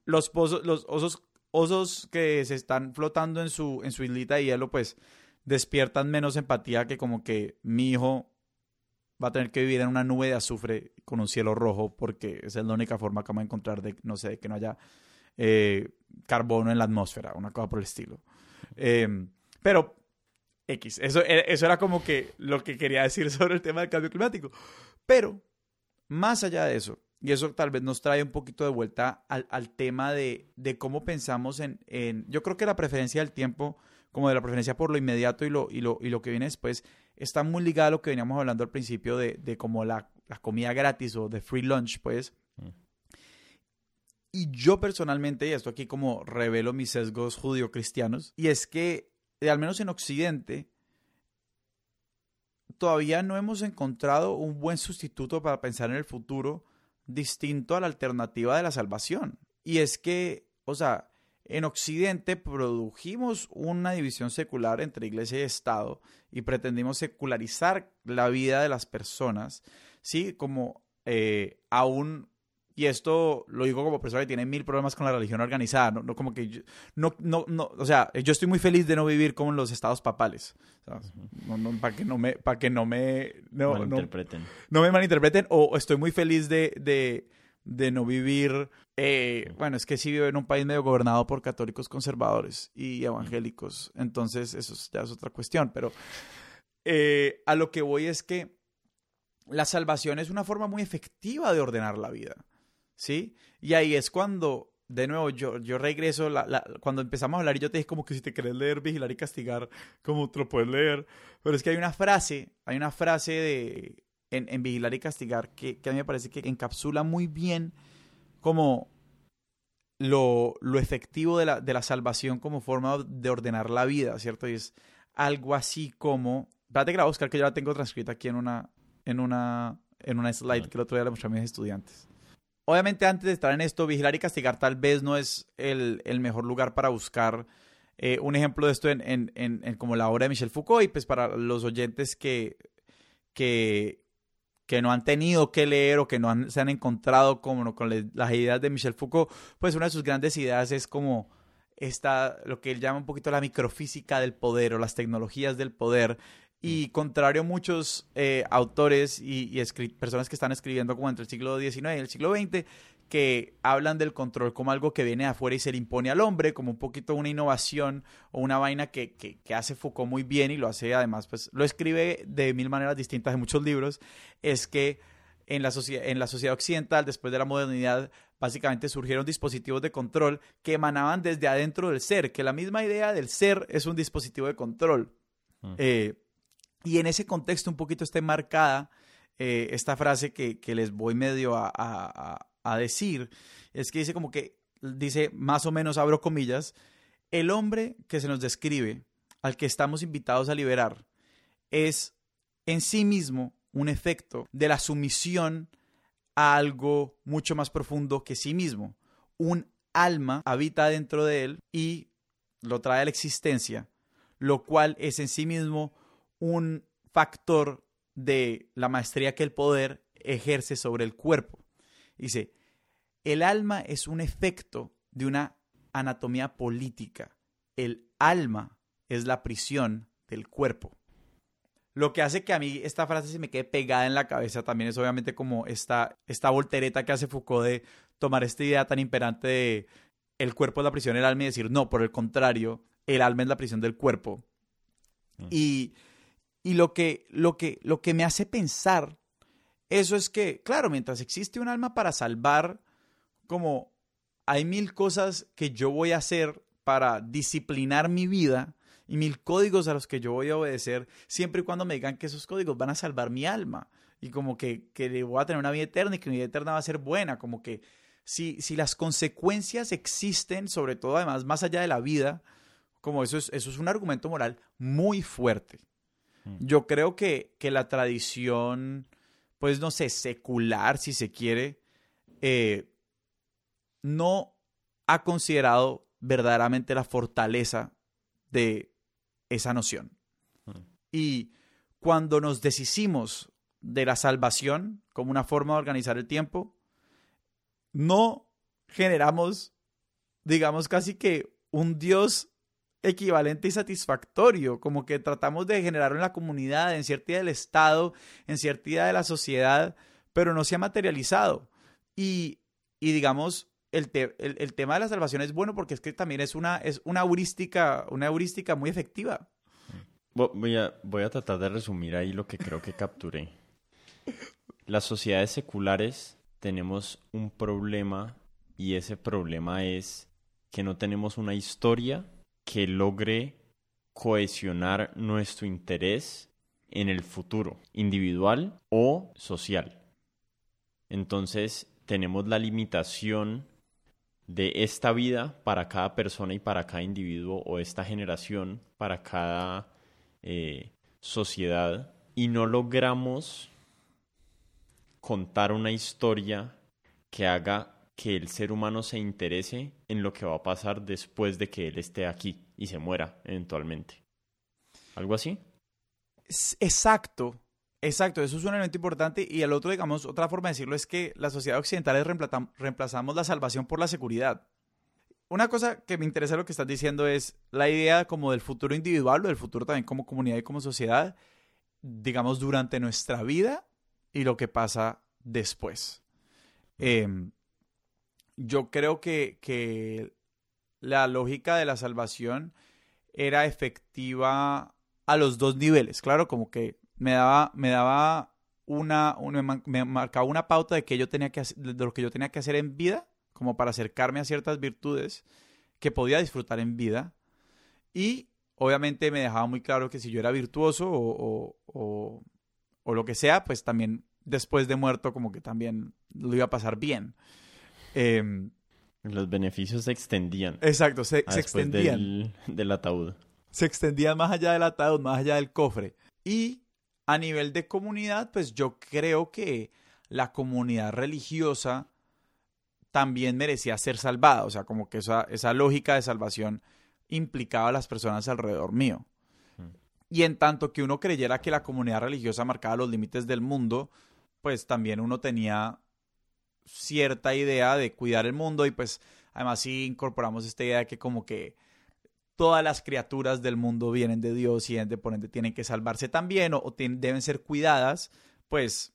los, los osos osos que se están flotando en su, en su islita de hielo, pues despiertan menos empatía que como que mi hijo va a tener que vivir en una nube de azufre con un cielo rojo porque esa es la única forma que vamos a encontrar de, no sé, que no haya eh, carbono en la atmósfera, una cosa por el estilo. Em, pero, X, eso, e, eso era como que lo que quería decir <laughs> sobre el tema del cambio climático. Pero, más allá de eso, y eso tal vez nos trae un poquito de vuelta al, al tema de, de, cómo pensamos en, en, Yo creo que la preferencia del tiempo, como de la preferencia por lo inmediato y lo, y lo, y lo que viene después, está muy ligada a lo que veníamos hablando al principio de, de como la, la, comida gratis o de free lunch, pues. Mm. Y yo personalmente, y esto aquí como revelo mis sesgos judío-cristianos, y es que, al menos en Occidente, todavía no hemos encontrado un buen sustituto para pensar en el futuro distinto a la alternativa de la salvación. Y es que, o sea, en Occidente produjimos una división secular entre iglesia y Estado y pretendimos secularizar la vida de las personas, ¿sí? Como eh, aún y esto lo digo como persona que tiene mil problemas con la religión organizada, no, no como que yo, no, no, no, o sea, yo estoy muy feliz de no vivir como en los estados papales, para que no me, para que no me, no, malinterpreten, no, me malinterpreten, o estoy muy feliz de, de, de no vivir, eh, bueno, es que sí vivo en un país medio gobernado por católicos conservadores y evangélicos, entonces eso ya es otra cuestión, pero eh, a lo que voy es que la salvación es una forma muy efectiva de ordenar la vida. ¿Sí? Y ahí es cuando, de nuevo, yo, yo regreso, la, cuando empezamos a hablar y yo te dije como que si te querés leer, vigilar y castigar, como te lo puedes leer. Pero es que hay una frase, hay una frase de, en, en vigilar y castigar que, que, a mí me parece que encapsula muy bien como lo, lo efectivo de la, de la salvación como forma de ordenar la vida, ¿cierto? Y es algo así como... Espérate que la Oscar, que yo la tengo transcrita aquí en una, en una, en una slide que el otro día le mostré a mis estudiantes. Obviamente antes de estar en esto, vigilar y castigar tal vez no es el, mejor lugar para buscar eh, un ejemplo de esto en, en, en, como la obra de Michel Foucault. Y pues para los oyentes que, que, que no han tenido que leer o que no se han encontrado como con las ideas de Michel Foucault, pues una de sus grandes ideas es como esta, lo que él llama un poquito la microfísica del poder o las tecnologías del poder y contrario a muchos eh, autores y, personas que están escribiendo como entre el siglo XIX y el siglo XX, que hablan del control como algo que viene de afuera y se le impone al hombre, como un poquito una innovación o una vaina que, que, hace Foucault muy bien y lo hace además, pues lo escribe de mil maneras distintas en muchos libros, es que en la, en la sociedad occidental, después de la modernidad, básicamente surgieron dispositivos de control que emanaban desde adentro del ser, que la misma idea del ser es un dispositivo de control. Mm. Eh, y en ese contexto un poquito está marcada eh, esta frase que, les voy medio a, decir, es que dice como que, dice más o menos, abro comillas, el hombre que se nos describe, al que estamos invitados a liberar, es en sí mismo un efecto de la sumisión a algo mucho más profundo que sí mismo. Un alma habita dentro de él y lo trae a la existencia, lo cual es en sí mismo un factor de la maestría que el poder ejerce sobre el cuerpo. Dice, el alma es un efecto de una anatomía política. El alma es la prisión del cuerpo. Lo que hace que a mí esta frase se me quede pegada en la cabeza también es obviamente como esta, esta voltereta que hace Foucault de tomar esta idea tan imperante de el cuerpo es la prisión del alma y decir, no, por el contrario, el alma es la prisión del cuerpo. Mm. Y, y lo, que, lo, que, lo que me hace pensar eso es que, claro, mientras existe un alma para salvar, como hay mil cosas que yo voy a hacer para disciplinar mi vida y mil códigos a los que yo voy a obedecer, siempre y cuando me digan que esos códigos van a salvar mi alma y como que, que voy a tener una vida eterna y que mi vida eterna va a ser buena, como que si, si las consecuencias existen, sobre todo además más allá de la vida, como eso es, eso es un argumento moral muy fuerte. Mm. Yo creo que, que la tradición pues no sé, secular, si se quiere, eh, no ha considerado verdaderamente la fortaleza de esa noción. Hmm. Y cuando nos deshicimos de la salvación como una forma de organizar el tiempo, no generamos, digamos, casi que un Dios equivalente y satisfactorio, como que tratamos de generarlo en la comunidad, en cierta idea del Estado, en cierta idea de la sociedad, pero no se ha materializado. Y, y digamos, el, el, tema de la salvación es bueno porque es que también es una, es una heurística, una heurística muy efectiva. Voy a, voy a tratar de resumir ahí lo que creo que capturé. Las sociedades seculares tenemos un problema y ese problema es que no tenemos una historia que logre cohesionar nuestro interés en el futuro, individual o social. Entonces tenemos la limitación de esta vida para cada persona y para cada individuo o esta generación para cada eh, sociedad y no logramos contar una historia que haga que el ser humano se interese en lo que va a pasar después de que él esté aquí y se muera eventualmente. ¿Algo así? Exacto, exacto, eso es un elemento importante y el otro, digamos, otra forma de decirlo es que las sociedades occidentales reemplazamos la salvación por la seguridad. Una cosa que me interesa lo que estás diciendo es la idea como del futuro individual o del futuro también como comunidad y como sociedad, digamos, durante nuestra vida y lo que pasa después. Eh, yo creo que, la lógica de la salvación era efectiva a los dos niveles. Claro, como que me daba, me daba una, me marcaba una pauta de que yo tenía que de lo que yo tenía que hacer en vida, como para acercarme a ciertas virtudes que podía disfrutar en vida. Y obviamente me dejaba muy claro que si yo era virtuoso o, o, o lo que sea, pues también después de muerto como que también lo iba a pasar bien. Em, los beneficios se extendían. Exacto, se, extendían. Del, ataúd. Se extendían más allá del ataúd, más allá del cofre. Y a nivel de comunidad, pues yo creo que la comunidad religiosa también merecía ser salvada. O sea, como que esa, esa lógica de salvación implicaba a las personas alrededor mío. Hmm. Y en tanto que uno creyera que la comunidad religiosa marcaba los límites del mundo, pues también uno tenía cierta idea de cuidar el mundo y pues además sí incorporamos esta idea de que como que todas las criaturas del mundo vienen de Dios y de por ende tienen que salvarse también o, deben ser cuidadas, pues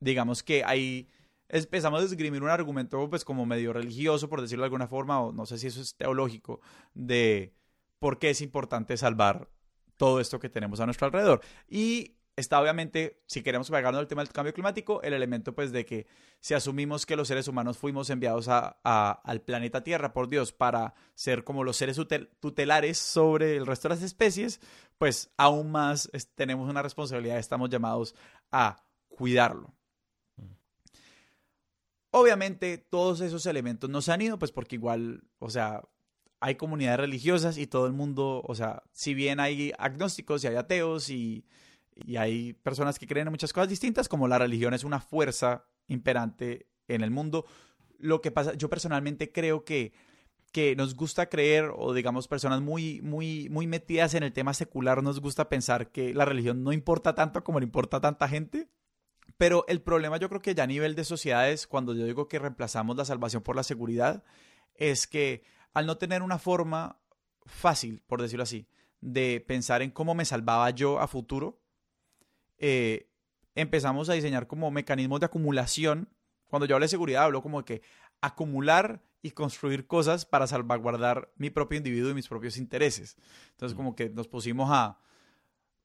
digamos que ahí empezamos a esgrimir un argumento pues como medio religioso por decirlo de alguna forma o no sé si eso es teológico de por qué es importante salvar todo esto que tenemos a nuestro alrededor. Y está obviamente, si queremos pegarnos al tema del cambio climático, el elemento pues de que si asumimos que los seres humanos fuimos enviados a, al planeta Tierra por Dios para ser como los seres tutelares sobre el resto de las especies, pues aún más tenemos una responsabilidad, estamos llamados a cuidarlo. Obviamente todos esos elementos no se han ido, pues porque igual, o sea, hay comunidades religiosas y todo el mundo, o sea, si bien hay agnósticos y hay ateos y y hay personas que creen en muchas cosas distintas, como la religión es una fuerza imperante en el mundo. Lo que pasa, yo personalmente creo que, que nos gusta creer, o digamos personas muy, muy, muy metidas en el tema secular, nos gusta pensar que la religión no importa tanto como le importa a tanta gente. Pero el problema yo creo que ya a nivel de sociedades, cuando yo digo que reemplazamos la salvación por la seguridad, es que al no tener una forma fácil, por decirlo así, de pensar en cómo me salvaba yo a futuro, eh, empezamos a diseñar como mecanismos de acumulación. Cuando yo hablo de seguridad, hablo como de que acumular y construir cosas para salvaguardar mi propio individuo y mis propios intereses. Entonces, como que nos pusimos a...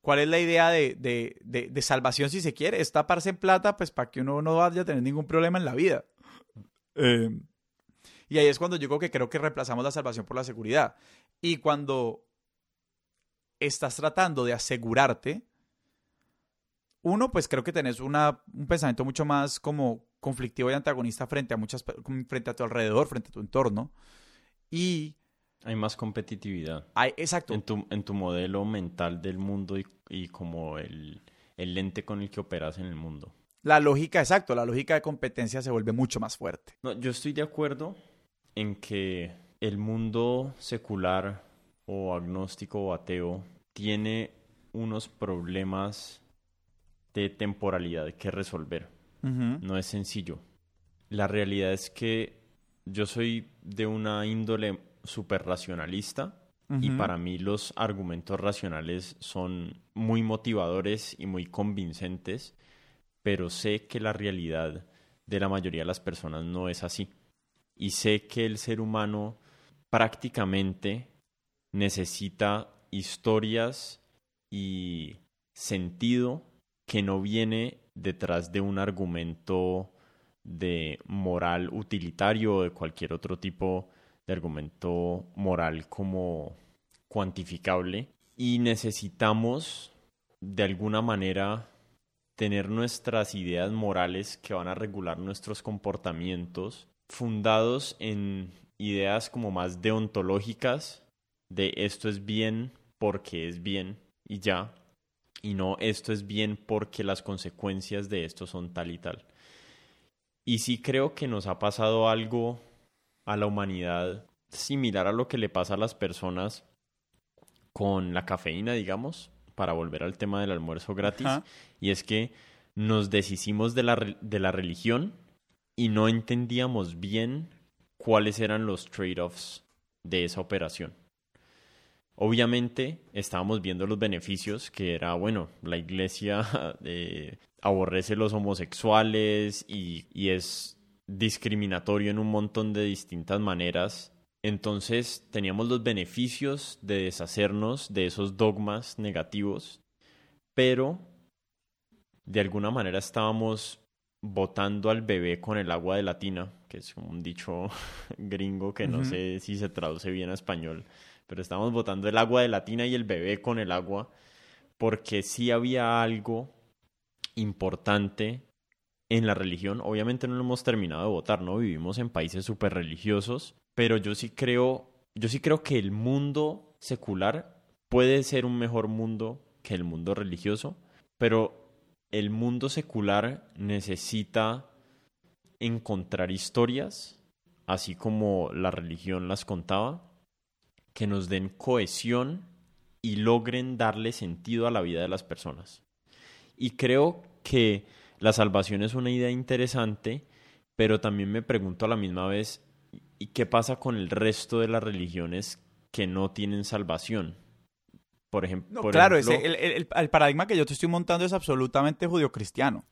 ¿Cuál es la idea de, de, de, salvación si se quiere? Es taparse en plata, pues para que uno no vaya a tener ningún problema en la vida. Eh, y ahí es cuando yo que creo que reemplazamos la salvación por la seguridad. Y cuando estás tratando de asegurarte, uno, pues creo que tenés una, un pensamiento mucho más como conflictivo y antagonista frente a muchas frente a tu alrededor, frente a tu entorno. Y hay más competitividad. Hay, exacto. En tu, en tu modelo mental del mundo y, y como el, el, lente con el que operas en el mundo. La lógica, exacto, la lógica de competencia se vuelve mucho más fuerte. No, yo estoy de acuerdo en que el mundo secular o agnóstico o ateo tiene unos problemas de temporalidad que resolver. No es sencillo. La realidad es que yo soy de una índole súper racionalista y para mí los argumentos racionales son muy motivadores y muy convincentes, pero sé que la realidad de la mayoría de las personas no es así. Y sé que el ser humano prácticamente necesita historias y sentido que no viene detrás de un argumento de moral utilitario o de cualquier otro tipo de argumento moral como cuantificable. Y necesitamos de alguna manera tener nuestras ideas morales que van a regular nuestros comportamientos fundados en ideas como más deontológicas de esto es bien porque es bien y ya y no esto es bien porque las consecuencias de esto son tal y tal. Y sí creo que nos ha pasado algo a la humanidad similar a lo que le pasa a las personas con la cafeína, digamos, para volver al tema del almuerzo gratis, y es que nos deshicimos de la, de la religión y no entendíamos bien cuáles eran los trade-offs de esa operación. Obviamente estábamos viendo los beneficios, que era, bueno, la iglesia <laughs> eh, aborrece los homosexuales y, y es discriminatorio en un montón de distintas maneras. Entonces teníamos los beneficios de deshacernos de esos dogmas negativos, pero de alguna manera estábamos botando al bebé con el agua de la tina, que es un dicho <laughs> gringo que no sé si se traduce bien a español pero estamos botando el agua de la tina y el bebé con el agua, porque sí había algo importante en la religión. Obviamente no lo hemos terminado de votar, ¿no? Vivimos en países súper religiosos, pero yo sí creo, yo sí creo que el mundo secular puede ser un mejor mundo que el mundo religioso, pero el mundo secular necesita encontrar historias, así como la religión las contaba, que nos den cohesión y logren darle sentido a la vida de las personas. Y creo que la salvación es una idea interesante, pero también me pregunto a la misma vez, ¿y qué pasa con el resto de las religiones que no tienen salvación? Por ejemplo, claro, el, paradigma que yo te estoy montando es absolutamente judio-cristiano.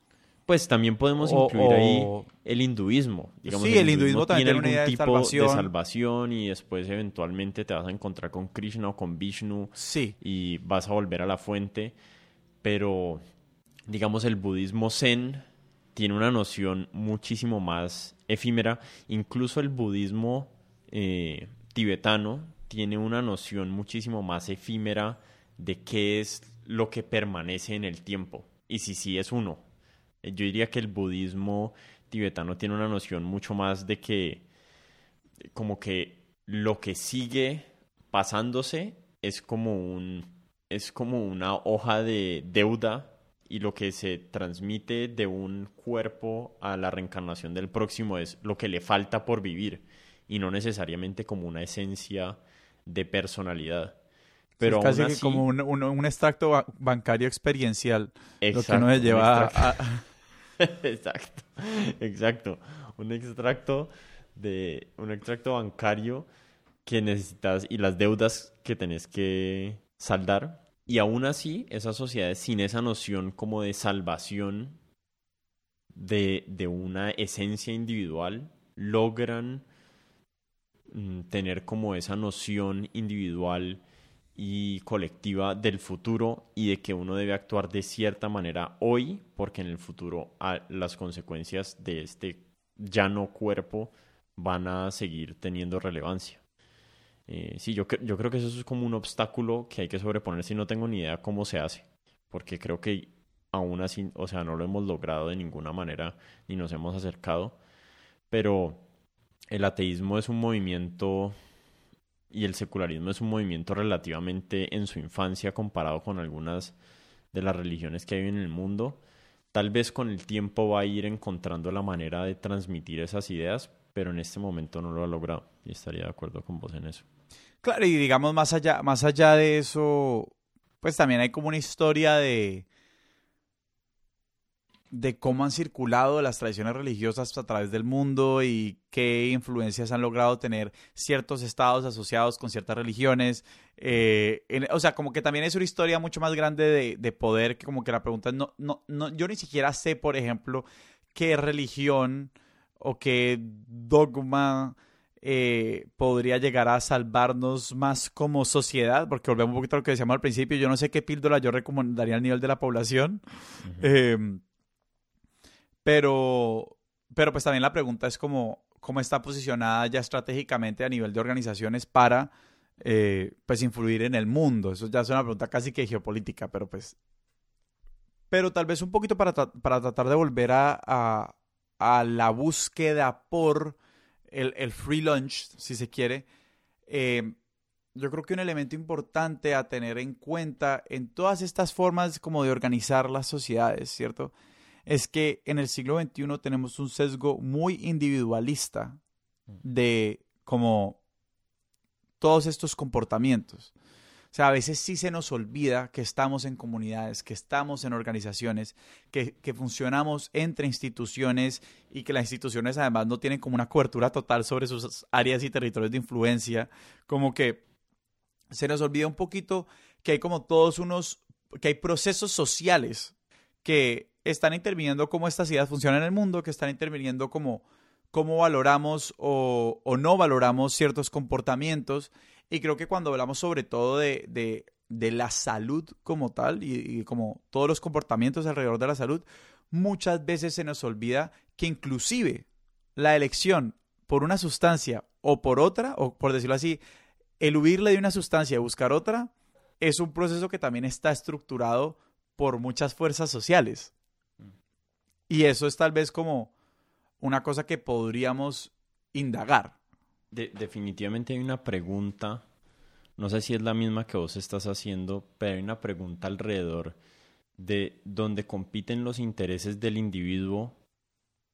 Pues también podemos incluir ahí el hinduismo. Digamos, sí, el, hinduismo, también tiene, algún tipo de salvación. y después eventualmente te vas a encontrar con Krishna o con Vishnu sí. y vas a volver a la fuente. Pero, digamos, el budismo zen tiene una noción muchísimo más efímera. Incluso el budismo eh, tibetano tiene una noción muchísimo más efímera de qué es lo que permanece en el tiempo. Y si sí es uno, yo diría que el budismo tibetano tiene una noción mucho más de que como que lo que sigue pasándose es como un es como una hoja de deuda y lo que se transmite de un cuerpo a la reencarnación del próximo es lo que le falta por vivir y no necesariamente como una esencia de personalidad. Pero es casi como un, un, extracto bancario experiencial, lo que nos lleva a, <laughs> exacto, exacto. Un extracto de un extracto bancario que necesitas y las deudas que tenés que saldar. Y aún así, esas sociedades sin esa noción como de salvación de, de una esencia individual logran mm, tener como esa noción individual y colectiva del futuro y de que uno debe actuar de cierta manera hoy porque en el futuro las consecuencias de este ya no cuerpo van a seguir teniendo relevancia. Eh, sí, yo, yo creo que eso es como un obstáculo que hay que sobreponer si no tengo ni idea cómo se hace, porque creo que aún así, o sea, no lo hemos logrado de ninguna manera ni nos hemos acercado, pero el ateísmo es un movimiento y el secularismo es un movimiento relativamente en su infancia comparado con algunas de las religiones que hay en el mundo. Tal vez con el tiempo va a ir encontrando la manera de transmitir esas ideas, pero en este momento no lo ha logrado y estaría de acuerdo con vos en eso. Claro, y digamos más allá, más allá de eso, pues también hay como una historia de, de cómo han circulado las tradiciones religiosas a través del mundo y qué influencias han logrado tener ciertos estados asociados con ciertas religiones. Eh, o sea, como que también es una historia mucho más grande de, de poder, que como que la pregunta es, no, no, no, yo ni siquiera sé, por ejemplo, qué religión o qué dogma eh, podría llegar a salvarnos más como sociedad, porque volvemos un poquito a lo que decíamos al principio, yo no sé qué píldora yo recomendaría al nivel de la población, pero, pero pues también la pregunta es como, cómo está posicionada ya estratégicamente a nivel de organizaciones para eh, pues influir en el mundo. Eso ya es una pregunta casi que geopolítica, pero pues... Pero tal vez un poquito para, para tratar de volver a, a la búsqueda por el, free lunch, si se quiere, eh, yo creo que un elemento importante a tener en cuenta en todas estas formas como de organizar las sociedades, ¿cierto? Es que en el siglo XXI tenemos un sesgo muy individualista de como todos estos comportamientos. O sea, a veces sí se nos olvida que estamos en comunidades, que estamos en organizaciones, que, funcionamos entre instituciones y que las instituciones además no tienen como una cobertura total sobre sus áreas y territorios de influencia. Como que se nos olvida un poquito que hay como todos unos, que hay procesos sociales que están interviniendo cómo estas ideas funcionan en el mundo, que están interviniendo como cómo valoramos o, o no valoramos ciertos comportamientos y creo que cuando hablamos sobre todo de, la salud como tal y, como todos los comportamientos alrededor de la salud, muchas veces se nos olvida que inclusive la elección por una sustancia o por otra, o por decirlo así, el huirle de una sustancia y buscar otra, es un proceso que también está estructurado por muchas fuerzas sociales. Y eso es tal vez como una cosa que podríamos indagar. Definitivamente hay una pregunta, no sé si es la misma que vos estás haciendo, pero hay una pregunta alrededor de dónde compiten los intereses del individuo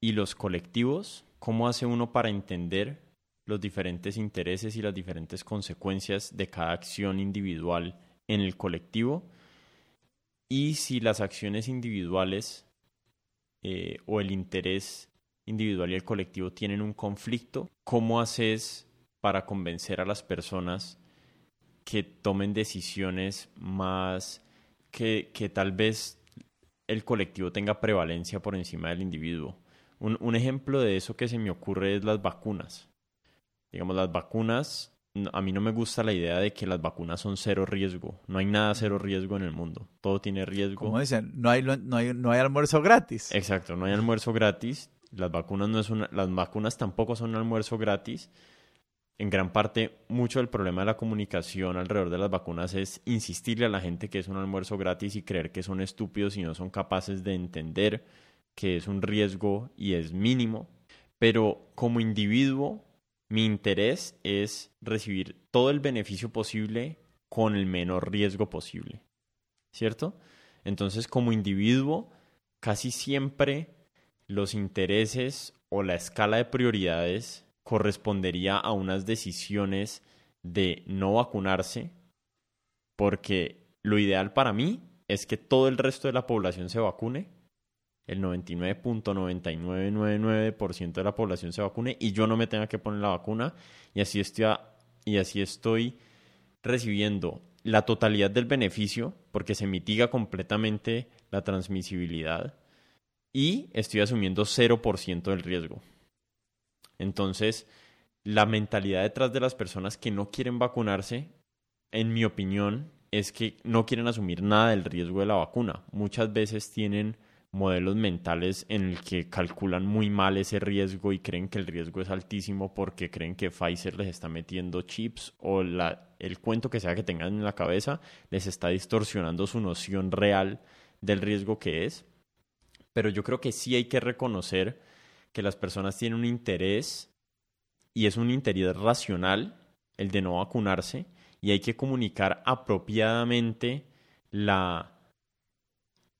y los colectivos, cómo hace uno para entender los diferentes intereses y las diferentes consecuencias de cada acción individual en el colectivo y si las acciones individuales eh, o el interés individual y el colectivo tienen un conflicto, ¿cómo haces para convencer a las personas que tomen decisiones más que, que tal vez el colectivo tenga prevalencia por encima del individuo? Un, un ejemplo de eso que se me ocurre es las vacunas. Digamos, las vacunas a mí no me gusta la idea de que las vacunas son cero riesgo. No hay nada cero riesgo en el mundo. Todo tiene riesgo. Como dicen, no hay, no hay, no hay almuerzo gratis. Exacto, no hay almuerzo gratis. Las vacunas, no es una, las vacunas tampoco son un almuerzo gratis. En gran parte, mucho del problema de la comunicación alrededor de las vacunas es insistirle a la gente que es un almuerzo gratis y creer que son estúpidos y no son capaces de entender que es un riesgo y es mínimo. Pero como individuo, mi interés es recibir todo el beneficio posible con el menor riesgo posible. ¿Cierto? Entonces, como individuo, casi siempre los intereses o la escala de prioridades correspondería a unas decisiones de no vacunarse, porque lo ideal para mí es que todo el resto de la población se vacune, el 99.9999% de la población se vacune y yo no me tenga que poner la vacuna y así estoy y así estoy recibiendo la totalidad del beneficio porque se mitiga completamente la transmisibilidad y estoy asumiendo 0% del riesgo. Entonces, la mentalidad detrás de las personas que no quieren vacunarse, en mi opinión, es que no quieren asumir nada del riesgo de la vacuna. Muchas veces tienen modelos mentales en el que calculan muy mal ese riesgo y creen que el riesgo es altísimo porque creen que Pfizer les está metiendo chips o el cuento que sea que tengan en la cabeza les está distorsionando su noción real del riesgo que es. Pero yo creo que sí hay que reconocer que las personas tienen un interés y es un interés racional el de no vacunarse y hay que comunicar apropiadamente la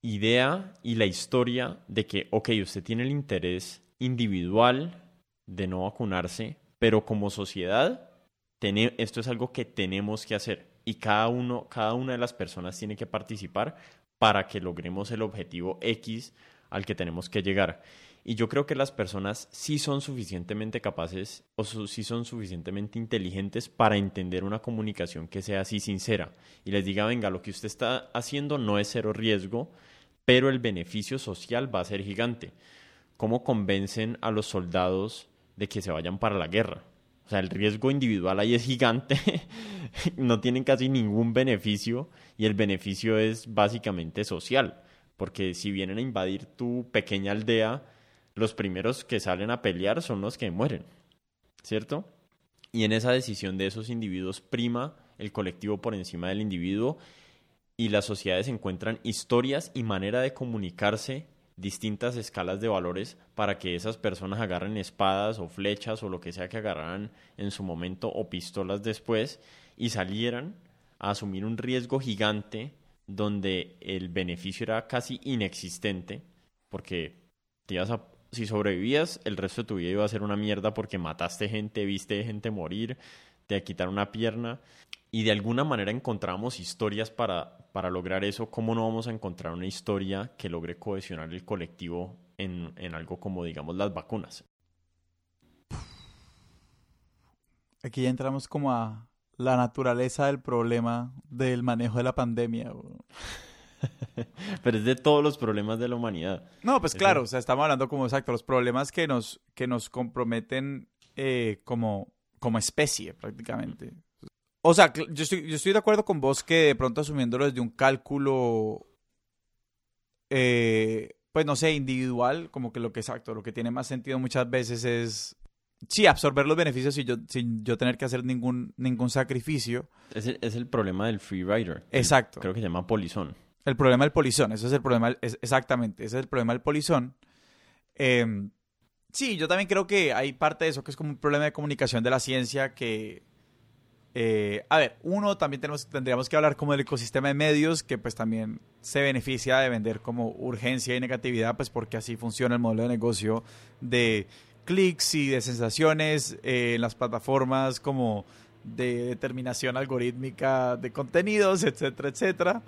idea y la historia de que, ok, usted tiene el interés individual de no vacunarse, pero como sociedad, esto es algo que tenemos que hacer y cada uno, cada una de las personas tiene que participar para que logremos el objetivo X al que tenemos que llegar. Y yo creo que las personas sí son suficientemente capaces o sí son suficientemente inteligentes para entender una comunicación que sea así sincera y les diga, venga, lo que usted está haciendo no es cero riesgo, pero el beneficio social va a ser gigante. ¿Cómo convencen a los soldados de que se vayan para la guerra? O sea, el riesgo individual ahí es gigante, <laughs> no tienen casi ningún beneficio y el beneficio es básicamente social, porque si vienen a invadir tu pequeña aldea, los primeros que salen a pelear son los que mueren, ¿cierto? Y en esa decisión de esos individuos prima el colectivo por encima del individuo y las sociedades encuentran historias y manera de comunicarse distintas escalas de valores para que esas personas agarren espadas o flechas o lo que sea que agarraran en su momento o pistolas después y salieran a asumir un riesgo gigante donde el beneficio era casi inexistente porque te ibas a si sobrevivías, el resto de tu vida iba a ser una mierda porque mataste gente, viste gente morir, te quitaron una pierna. Y de alguna manera encontramos historias para, para lograr eso. ¿Cómo no vamos a encontrar una historia que logre cohesionar el colectivo en, en algo como, digamos, las vacunas? Aquí ya entramos como a la naturaleza del problema del manejo de la pandemia. <laughs> Pero es de todos los problemas de la humanidad. No, pues claro, o sea, estamos hablando como exacto, los problemas que nos, que nos comprometen eh, como, como especie prácticamente. O sea, yo estoy, yo estoy de acuerdo con vos que de pronto asumiéndolo desde un cálculo, eh, pues no sé, individual, como que lo que exacto, lo que tiene más sentido muchas veces es, sí, absorber los beneficios sin yo, sin yo tener que hacer ningún, ningún sacrificio. Es el, es el problema del free rider. Exacto. Creo que se llama polizón. El problema del polizón, ese es el problema, exactamente, ese es el problema del polizón. Em, sí, yo también creo que hay parte de eso que es como un problema de comunicación de la ciencia que... Eh, a ver, uno, también tenemos, tendríamos que hablar como del ecosistema de medios que pues también se beneficia de vender como urgencia y negatividad, pues porque así funciona el modelo de negocio de clics y de sensaciones eh, en las plataformas como de determinación algorítmica de contenidos, etcétera, etcétera.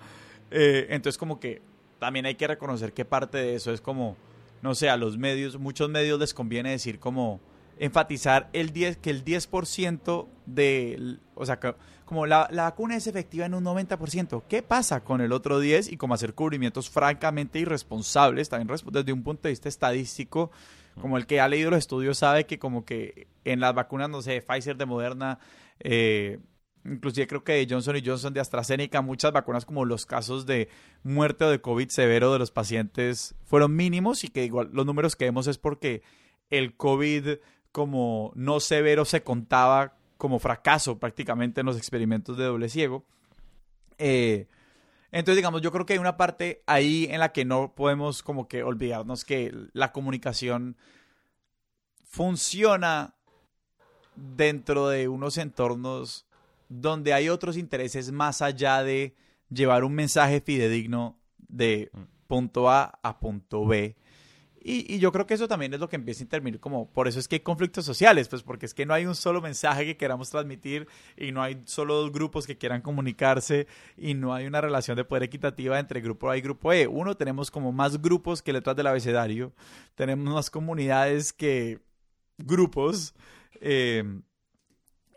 Eh, entonces como que también hay que reconocer que parte de eso es como, no sé, a los medios, muchos medios les conviene decir como enfatizar el 10, que el 10% de, o sea, como la, la, vacuna es efectiva en un 90%, ¿qué pasa con el otro 10? Y como hacer cubrimientos francamente irresponsables, también desde un punto de vista estadístico, como el que ha leído los estudios sabe que como que en las vacunas, no sé, Pfizer de Moderna, eh, inclusive creo que de Johnson y Johnson, de AstraZeneca, muchas vacunas como los casos de muerte o de COVID severo de los pacientes fueron mínimos y que igual los números que vemos es porque el COVID como no severo se contaba como fracaso prácticamente en los experimentos de doble ciego. Eh, entonces, digamos, yo creo que hay una parte ahí en la que no podemos como que olvidarnos que la comunicación funciona dentro de unos entornos donde hay otros intereses más allá de llevar un mensaje fidedigno de mm. punto A a punto B. Y, yo creo que eso también es lo que empieza a intervenir como, por eso es que hay conflictos sociales, pues porque es que no hay un solo mensaje que queramos transmitir y no hay solo dos grupos que quieran comunicarse y no hay una relación de poder equitativa entre grupo A y grupo E. Uno, tenemos como más grupos que letras del abecedario, tenemos más comunidades que grupos. Eh,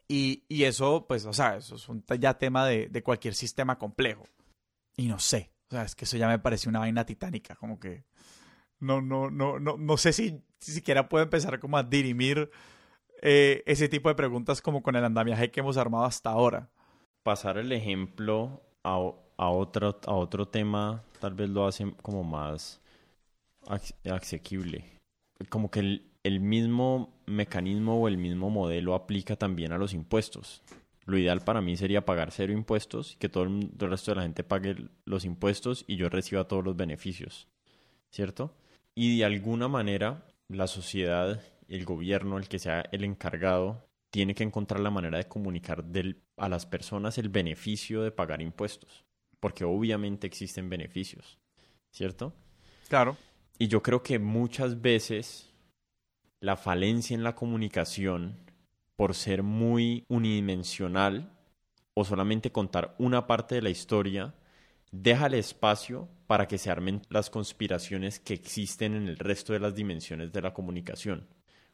Y, y eso, pues, o sea, eso es un ya tema de, de cualquier sistema complejo. Y no sé, o sea, es que eso ya me parece una vaina titánica, como que no, no, no, no, no sé si, siquiera puedo empezar como a dirimir eh, ese tipo de preguntas como con el andamiaje que hemos armado hasta ahora. Pasar el ejemplo a, a, otro, a otro tema tal vez lo hace como más asequible. Como que el mismo mecanismo o el mismo modelo aplica también a los impuestos. Lo ideal para mí sería pagar cero impuestos y que todo el, resto de la gente pague los impuestos y yo reciba todos los beneficios. ¿Cierto? Y de alguna manera la sociedad, el gobierno, el que sea el encargado, tiene que encontrar la manera de comunicar a las personas el beneficio de pagar impuestos. Porque obviamente existen beneficios. ¿Cierto? Claro. Y yo creo que muchas veces la falencia en la comunicación por ser muy unidimensional o solamente contar una parte de la historia, deja el espacio para que se armen las conspiraciones que existen en el resto de las dimensiones de la comunicación.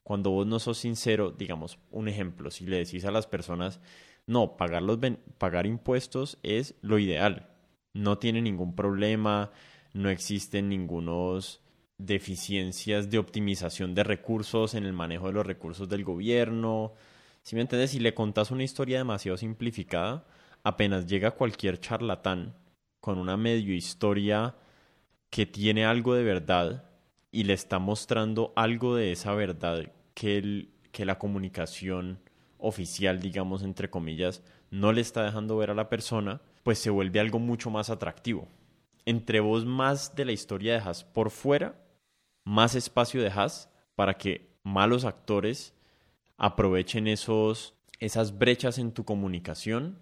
Cuando vos no sos sincero, digamos, un ejemplo, si le decís a las personas, no, pagar, los pagar impuestos es lo ideal, no tiene ningún problema, no existen ningunos deficiencias de optimización de recursos en el manejo de los recursos del gobierno, si me entiendes, si le contas una historia demasiado simplificada, apenas llega cualquier charlatán con una medio historia que tiene algo de verdad y le está mostrando algo de esa verdad que, el, que la comunicación oficial, digamos, entre comillas, no le está dejando ver a la persona, pues se vuelve algo mucho más atractivo. Entre vos más de la historia dejas por fuera, más espacio dejas para que malos actores aprovechen esos, esas brechas en tu comunicación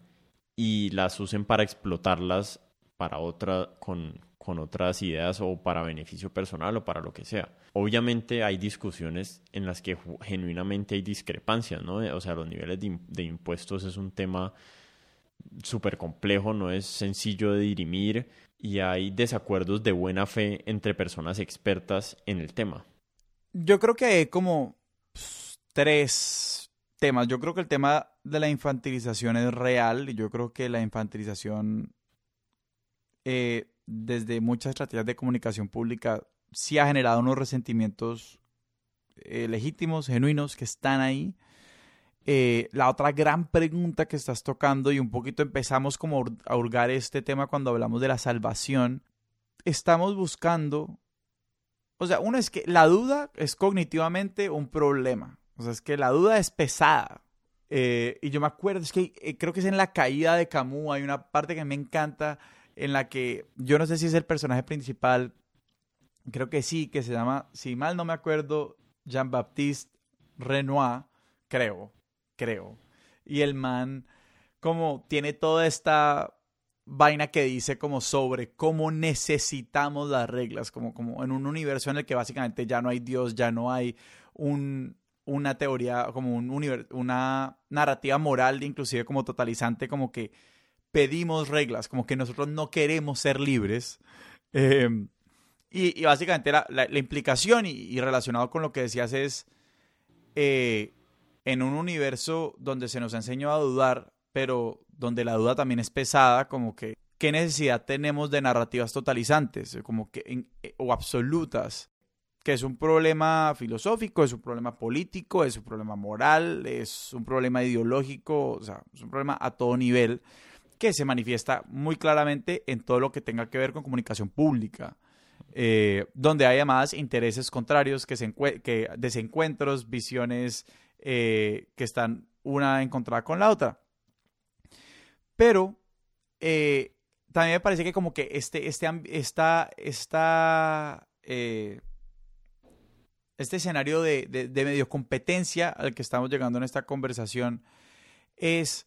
y las usen para explotarlas para otra, con, con otras ideas o para beneficio personal o para lo que sea. Obviamente hay discusiones en las que genuinamente hay discrepancias, ¿no? O sea, los niveles de, de impuestos es un tema súper complejo, no es sencillo de dirimir y hay desacuerdos de buena fe entre personas expertas en el tema. Yo creo que hay como tres temas. Yo creo que el tema de la infantilización es real y yo creo que la infantilización eh, desde muchas estrategias de comunicación pública sí ha generado unos resentimientos eh, legítimos, genuinos, que están ahí. Eh, la otra gran pregunta que estás tocando y un poquito empezamos como a hurgar este tema cuando hablamos de la salvación, estamos buscando, o sea, uno es que la duda es cognitivamente un problema. O sea, es que la duda es pesada. Eh, y yo me acuerdo, es que eh, creo que es en la caída de Camus, hay una parte que me encanta en la que yo no sé si es el personaje principal, creo que sí, que se llama, si mal no me acuerdo, Jean-Baptiste Renoir, creo, creo. Y el man como tiene toda esta vaina que dice como sobre cómo necesitamos las reglas, como, como en un universo en el que básicamente ya no hay Dios, ya no hay un, una teoría, como un una narrativa moral, inclusive como totalizante, como que pedimos reglas, como que nosotros no queremos ser libres. Em, y, básicamente la, la, implicación y, relacionado con lo que decías es, eh, en un universo donde se nos ha enseñado a dudar, pero donde la duda también es pesada, como que, ¿qué necesidad tenemos de narrativas totalizantes como que, o absolutas? que es un problema filosófico, es un problema político, es un problema moral, es un problema ideológico, o sea, es un problema a todo nivel que se manifiesta muy claramente en todo lo que tenga que ver con comunicación pública, eh, donde hay además intereses contrarios, que, se que desencuentros, visiones eh, que están una encontrada con la otra. Pero eh, también me parece que como que este, este, esta, esta este escenario de, de, medio competencia al que estamos llegando en esta conversación es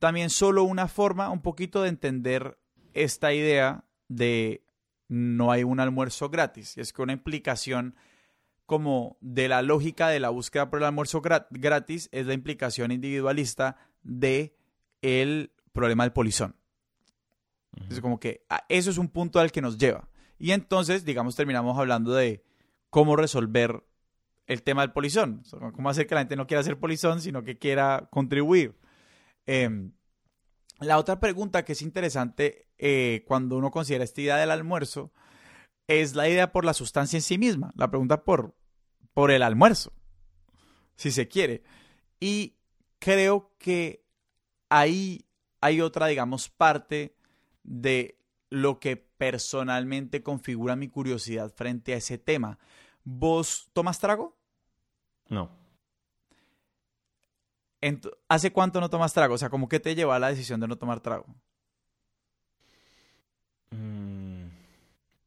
también solo una forma un poquito de entender esta idea de no hay un almuerzo gratis. Es que una implicación como de la lógica de la búsqueda por el almuerzo gratis es la implicación individualista de el problema del polizón. Es como que ah, eso es un punto al que nos lleva. Y entonces, digamos, terminamos hablando de cómo resolver el tema del polizón. ¿Cómo hacer que la gente no quiera ser polizón, sino que quiera contribuir? Em, la otra pregunta que es interesante eh, cuando uno considera esta idea del almuerzo es la idea por la sustancia en sí misma. La pregunta por, por el almuerzo, si se quiere. Y creo que ahí hay otra, digamos, parte de lo que personalmente configura mi curiosidad frente a ese tema. ¿Vos tomas trago? No. ¿Hace cuánto no tomas trago? O sea, ¿cómo que te lleva a la decisión de no tomar trago? Mm,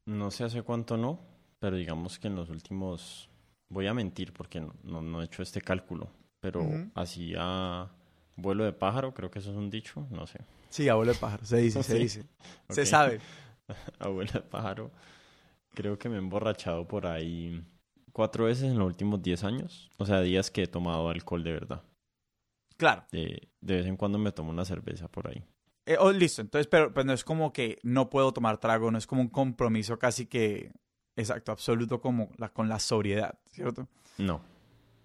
no sé hace cuánto no, pero digamos que en los últimos... Voy a mentir porque no, he hecho este cálculo, pero así a vuelo de pájaro, creo que eso es un dicho, no sé. Sí, abuelo de pájaro, se dice, <laughs> se dice. Se sabe. <laughs> abuelo de pájaro. Creo que me he emborrachado por ahí cuatro veces en los últimos diez años. O sea, días que he tomado alcohol de verdad. Claro. De, vez en cuando me tomo una cerveza por ahí. Eh, oh, listo, entonces, pero, pues no es como que no puedo tomar trago, no es como un compromiso casi que, exacto, absoluto como la, con la sobriedad, ¿cierto? No.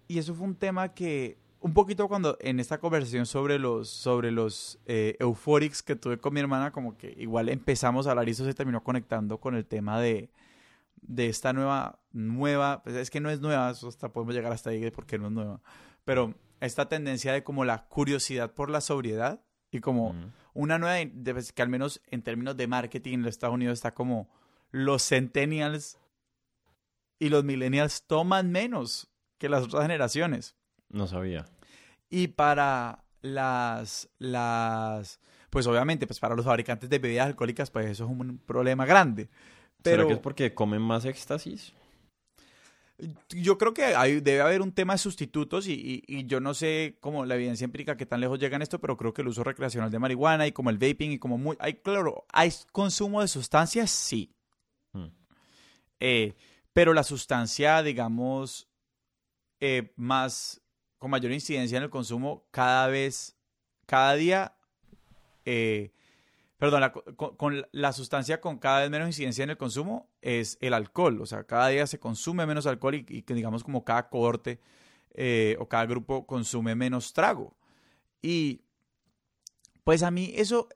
Y eso fue un tema que un poquito cuando en esta conversación sobre los, sobre los eh, euphorics que tuve con mi hermana, como que igual empezamos a hablar y eso se terminó conectando con el tema de, de esta nueva, nueva, pues es que no es nueva, eso hasta podemos llegar hasta ahí porque no es nueva, pero esta tendencia de como la curiosidad por la sobriedad y como una nueva, que al menos en términos de marketing en los Estados Unidos está como los centennials y los millennials toman menos que las otras generaciones. No sabía. Y para las, las, pues obviamente, pues para los fabricantes de bebidas alcohólicas, pues eso es un problema grande. Pero, ¿Será que es porque comen más éxtasis? Yo creo que hay, debe haber un tema de sustitutos y, y, yo no sé cómo la evidencia empírica que tan lejos llega en esto, pero creo que el uso recreacional de marihuana y como el vaping y como muy... Hay, claro, ¿hay consumo de sustancias? Sí. Hmm. Eh, pero la sustancia, digamos, eh, más con mayor incidencia en el consumo cada vez, cada día, eh, perdón, con, la sustancia con cada vez menos incidencia en el consumo es el alcohol. O sea, cada día se consume menos alcohol y, que digamos como cada cohorte eh, o cada grupo consume menos trago. Y pues a mí eso,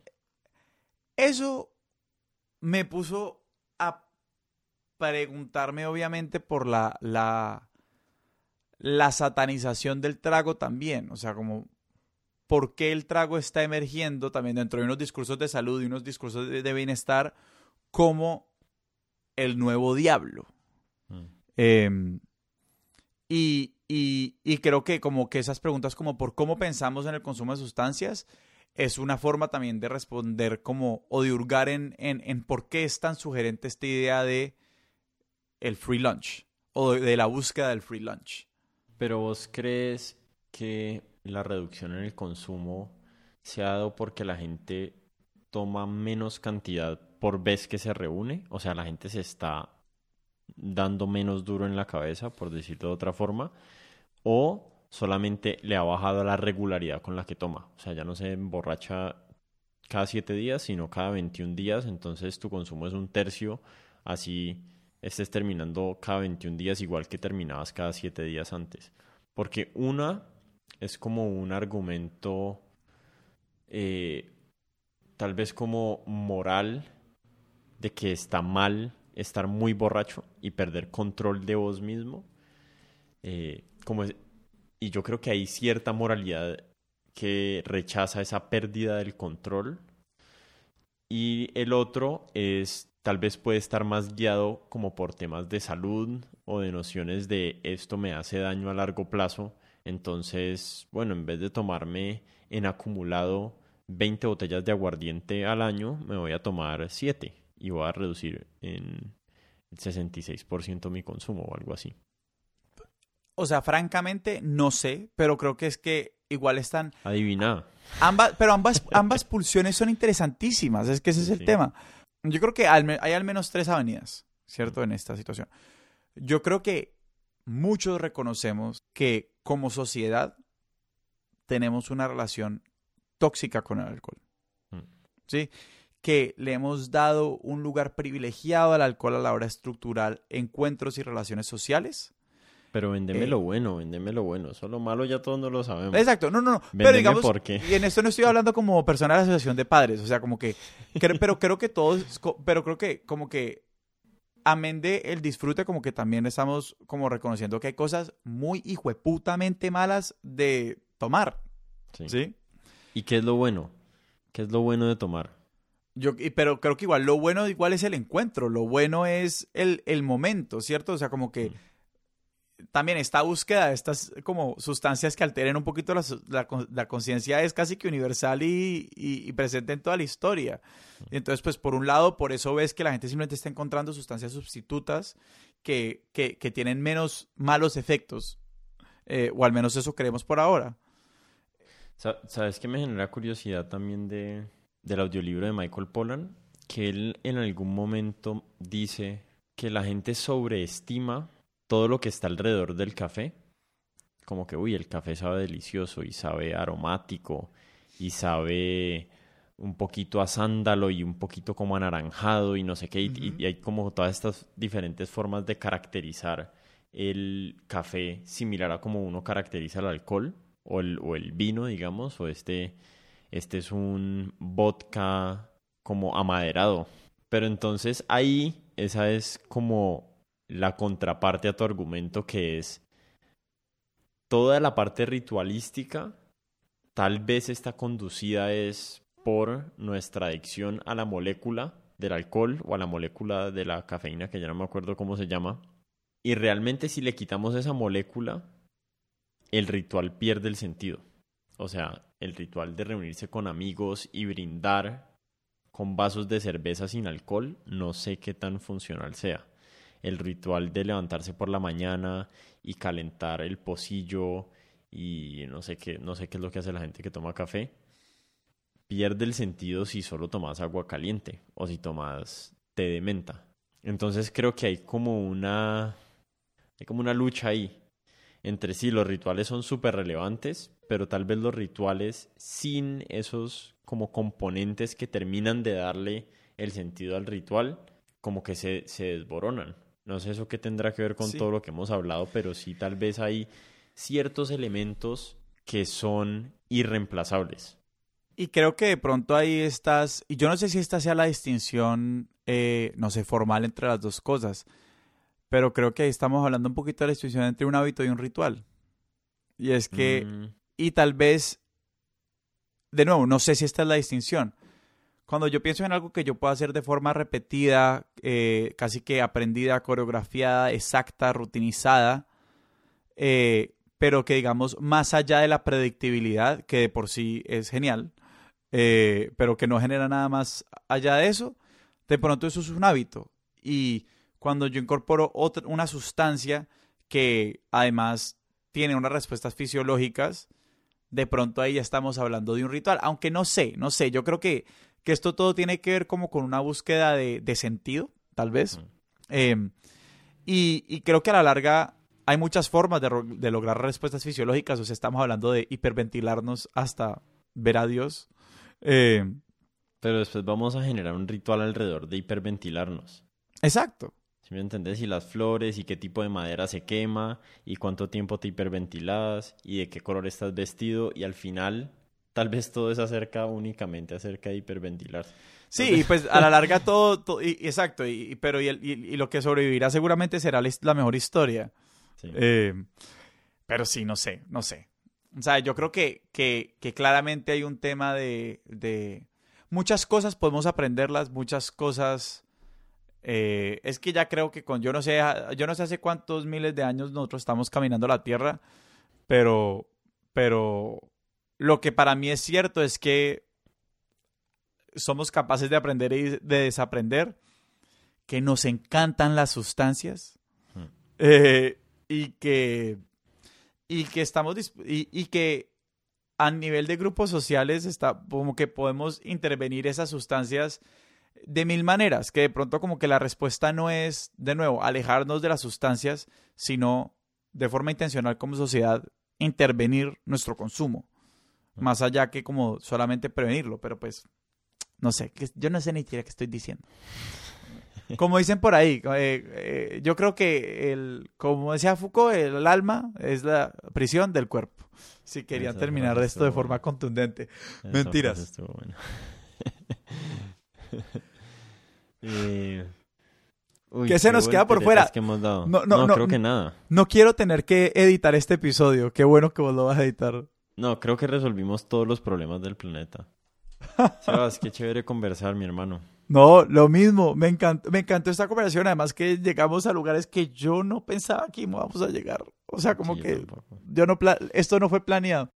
eso me puso a preguntarme obviamente por la, la la satanización del trago también, o sea, como por qué el trago está emergiendo también dentro de unos discursos de salud y unos discursos de, bienestar como el nuevo diablo. Mm. Em, y, y, creo que como que esas preguntas como por cómo pensamos en el consumo de sustancias es una forma también de responder como o de hurgar en, en, en por qué es tan sugerente esta idea de el free lunch o de la búsqueda del free lunch. Pero vos crees que la reducción en el consumo se ha dado porque la gente toma menos cantidad por vez que se reúne? O sea, la gente se está dando menos duro en la cabeza, por decirlo de otra forma, o solamente le ha bajado la regularidad con la que toma. O sea, ya no se emborracha cada siete días, sino cada 21 días, entonces tu consumo es un tercio, así estés terminando cada 21 días igual que terminabas cada 7 días antes. Porque una es como un argumento eh, tal vez como moral de que está mal estar muy borracho y perder control de vos mismo. Eh, como y yo creo que hay cierta moralidad que rechaza esa pérdida del control. Y el otro es tal vez puede estar más guiado como por temas de salud o de nociones de esto me hace daño a largo plazo. Entonces, bueno, en vez de tomarme en acumulado 20 botellas de aguardiente al año, me voy a tomar 7 y voy a reducir en el 66% mi consumo o algo así. O sea, francamente, no sé, pero creo que es que igual están... Adivina. Ambas, pero ambas, <laughs> ambas pulsiones son interesantísimas, es que ese es el tema. Yo creo que hay al menos tres avenidas, ¿cierto? En esta situación. Yo creo que muchos reconocemos que como sociedad tenemos una relación tóxica con el alcohol. Mm. ¿Sí? Que le hemos dado un lugar privilegiado al alcohol a la hora estructural encuentros y relaciones sociales. Pero vendeme Eh. lo bueno, vendeme lo bueno. Solo malo ya todos no lo sabemos. Exacto, no, no, no. Pero digamos, por qué. y en esto no estoy hablando como persona de la asociación de padres, o sea, como que, pero creo que todos, pero creo que como que, amén de el disfrute, como que también estamos como reconociendo que hay cosas muy hijueputamente malas de tomar, Sí. ¿sí? ¿Y qué es lo bueno? ¿Qué es lo bueno de tomar? Yo, pero creo que igual lo bueno igual es el encuentro, lo bueno es el, el momento, ¿cierto? O sea, como que también esta búsqueda de estas como sustancias que alteren un poquito la, la con- la conciencia es casi que universal y, y- presente en toda la historia. Entonces, pues por un lado, por eso ves que la gente simplemente está encontrando sustancias sustitutas que, que, que tienen menos malos efectos, eh, o al menos eso creemos por ahora. Sa- ¿Sabes qué me genera curiosidad también de, del audiolibro de Michael Pollan? Que él en algún momento dice que la gente sobreestima todo lo que está alrededor del café. Como que, uy, el café sabe delicioso y sabe aromático y sabe un poquito a sándalo y un poquito como anaranjado y no sé qué. y- y- Ujú. y hay como todas estas diferentes formas de caracterizar el café similar a como uno caracteriza el alcohol o el, o el vino, digamos, o este, este es un vodka como amaderado. Pero entonces ahí esa es como la contraparte a tu argumento que es toda la parte ritualística tal vez está conducida es por nuestra adicción a la molécula del alcohol o a la molécula de la cafeína, que ya no me acuerdo cómo se llama. Y realmente si le quitamos esa molécula, el ritual pierde el sentido. O sea, el ritual de reunirse con amigos y brindar con vasos de cerveza sin alcohol, no sé qué tan funcional sea. El ritual de levantarse por la mañana y calentar el pocillo y no sé qué, no sé qué es lo que hace la gente que toma café, pierde el sentido si solo tomas agua caliente o si tomas té de menta. Entonces creo que hay como una hay como una lucha ahí entre sí, los rituales son súper relevantes, pero tal vez los rituales sin esos como componentes que terminan de darle el sentido al ritual, como que se, se desboronan. No sé eso qué tendrá que ver con Sí. todo lo que hemos hablado, pero sí tal vez hay ciertos elementos que son irreemplazables. Y creo que de pronto ahí estás, y yo no sé si esta sea la distinción, eh, no sé, formal entre las dos cosas, pero creo que ahí estamos hablando un poquito de la distinción entre un hábito y un ritual. Y es que, Mm, y tal vez, de nuevo, no sé si esta es la distinción. Cuando yo pienso en algo que yo puedo hacer de forma repetida, eh, casi que aprendida, coreografiada, exacta, rutinizada, eh, pero que digamos más allá de la predictibilidad, que de por sí es genial, eh, pero que no genera nada más allá de eso, de pronto eso es un hábito. Y cuando yo incorporo otra, una sustancia que además tiene unas respuestas fisiológicas, de pronto ahí ya estamos hablando de un ritual. Aunque no sé, no sé, yo creo que, que esto todo tiene que ver como con una búsqueda de, de sentido, tal vez. Eh, y, y creo que a la larga hay muchas formas de, de lograr respuestas fisiológicas. O sea, estamos hablando de hiperventilarnos hasta ver a Dios. Eh, Pero después vamos a generar un ritual alrededor de hiperventilarnos. exacto. ¿Sí me entendés? Y las flores y qué tipo de madera se quema y cuánto tiempo te hiperventilas y de qué color estás vestido y al final tal vez todo es acerca únicamente acerca de hiperventilar. Sí, y pues a la larga <laughs> todo, todo- y- y exacto, y, pero y, lo que sobrevivirá seguramente será la, mejor historia. Sí. Eh, pero sí, no sé, no sé. O sea, yo creo que, que, que claramente hay un tema de, de... Muchas cosas podemos aprenderlas, muchas cosas... eh, es que ya creo que con... Yo no sé, yo no sé hace cuántos miles de años nosotros estamos caminando la Tierra, pero... Pero... Lo que para mí es cierto es que somos capaces de aprender y de desaprender, que nos encantan las sustancias Hmm. eh, y que y que estamos y, y que a nivel de grupos sociales está como que podemos intervenir esas sustancias de mil maneras, que de pronto como que la respuesta no es de nuevo alejarnos de las sustancias, sino de forma intencional como sociedad intervenir nuestro consumo, más allá que como solamente prevenirlo, pero pues no sé, que- yo no sé ni siquiera qué estoy diciendo. <laughs> como dicen por ahí, eh, eh, yo creo que, el, como decía Foucault, el alma es la prisión del cuerpo. Si querían terminar esto de forma contundente. Mentiras. <laughs> Eh, uy, ¿Qué se nos queda por fuera? que hemos dado? No, no, no. creo que nada. No quiero tener que editar este episodio. Qué bueno que vos lo vas a editar. No, creo que resolvimos todos los problemas del planeta. <laughs> Sebas, qué chévere conversar, mi hermano. No, lo mismo. Me encantó, me encantó esta conversación. Además que llegamos a lugares que yo no pensaba que íbamos a llegar. O sea, como Sí, yo que tampoco. yo no pla- esto no fue planeado.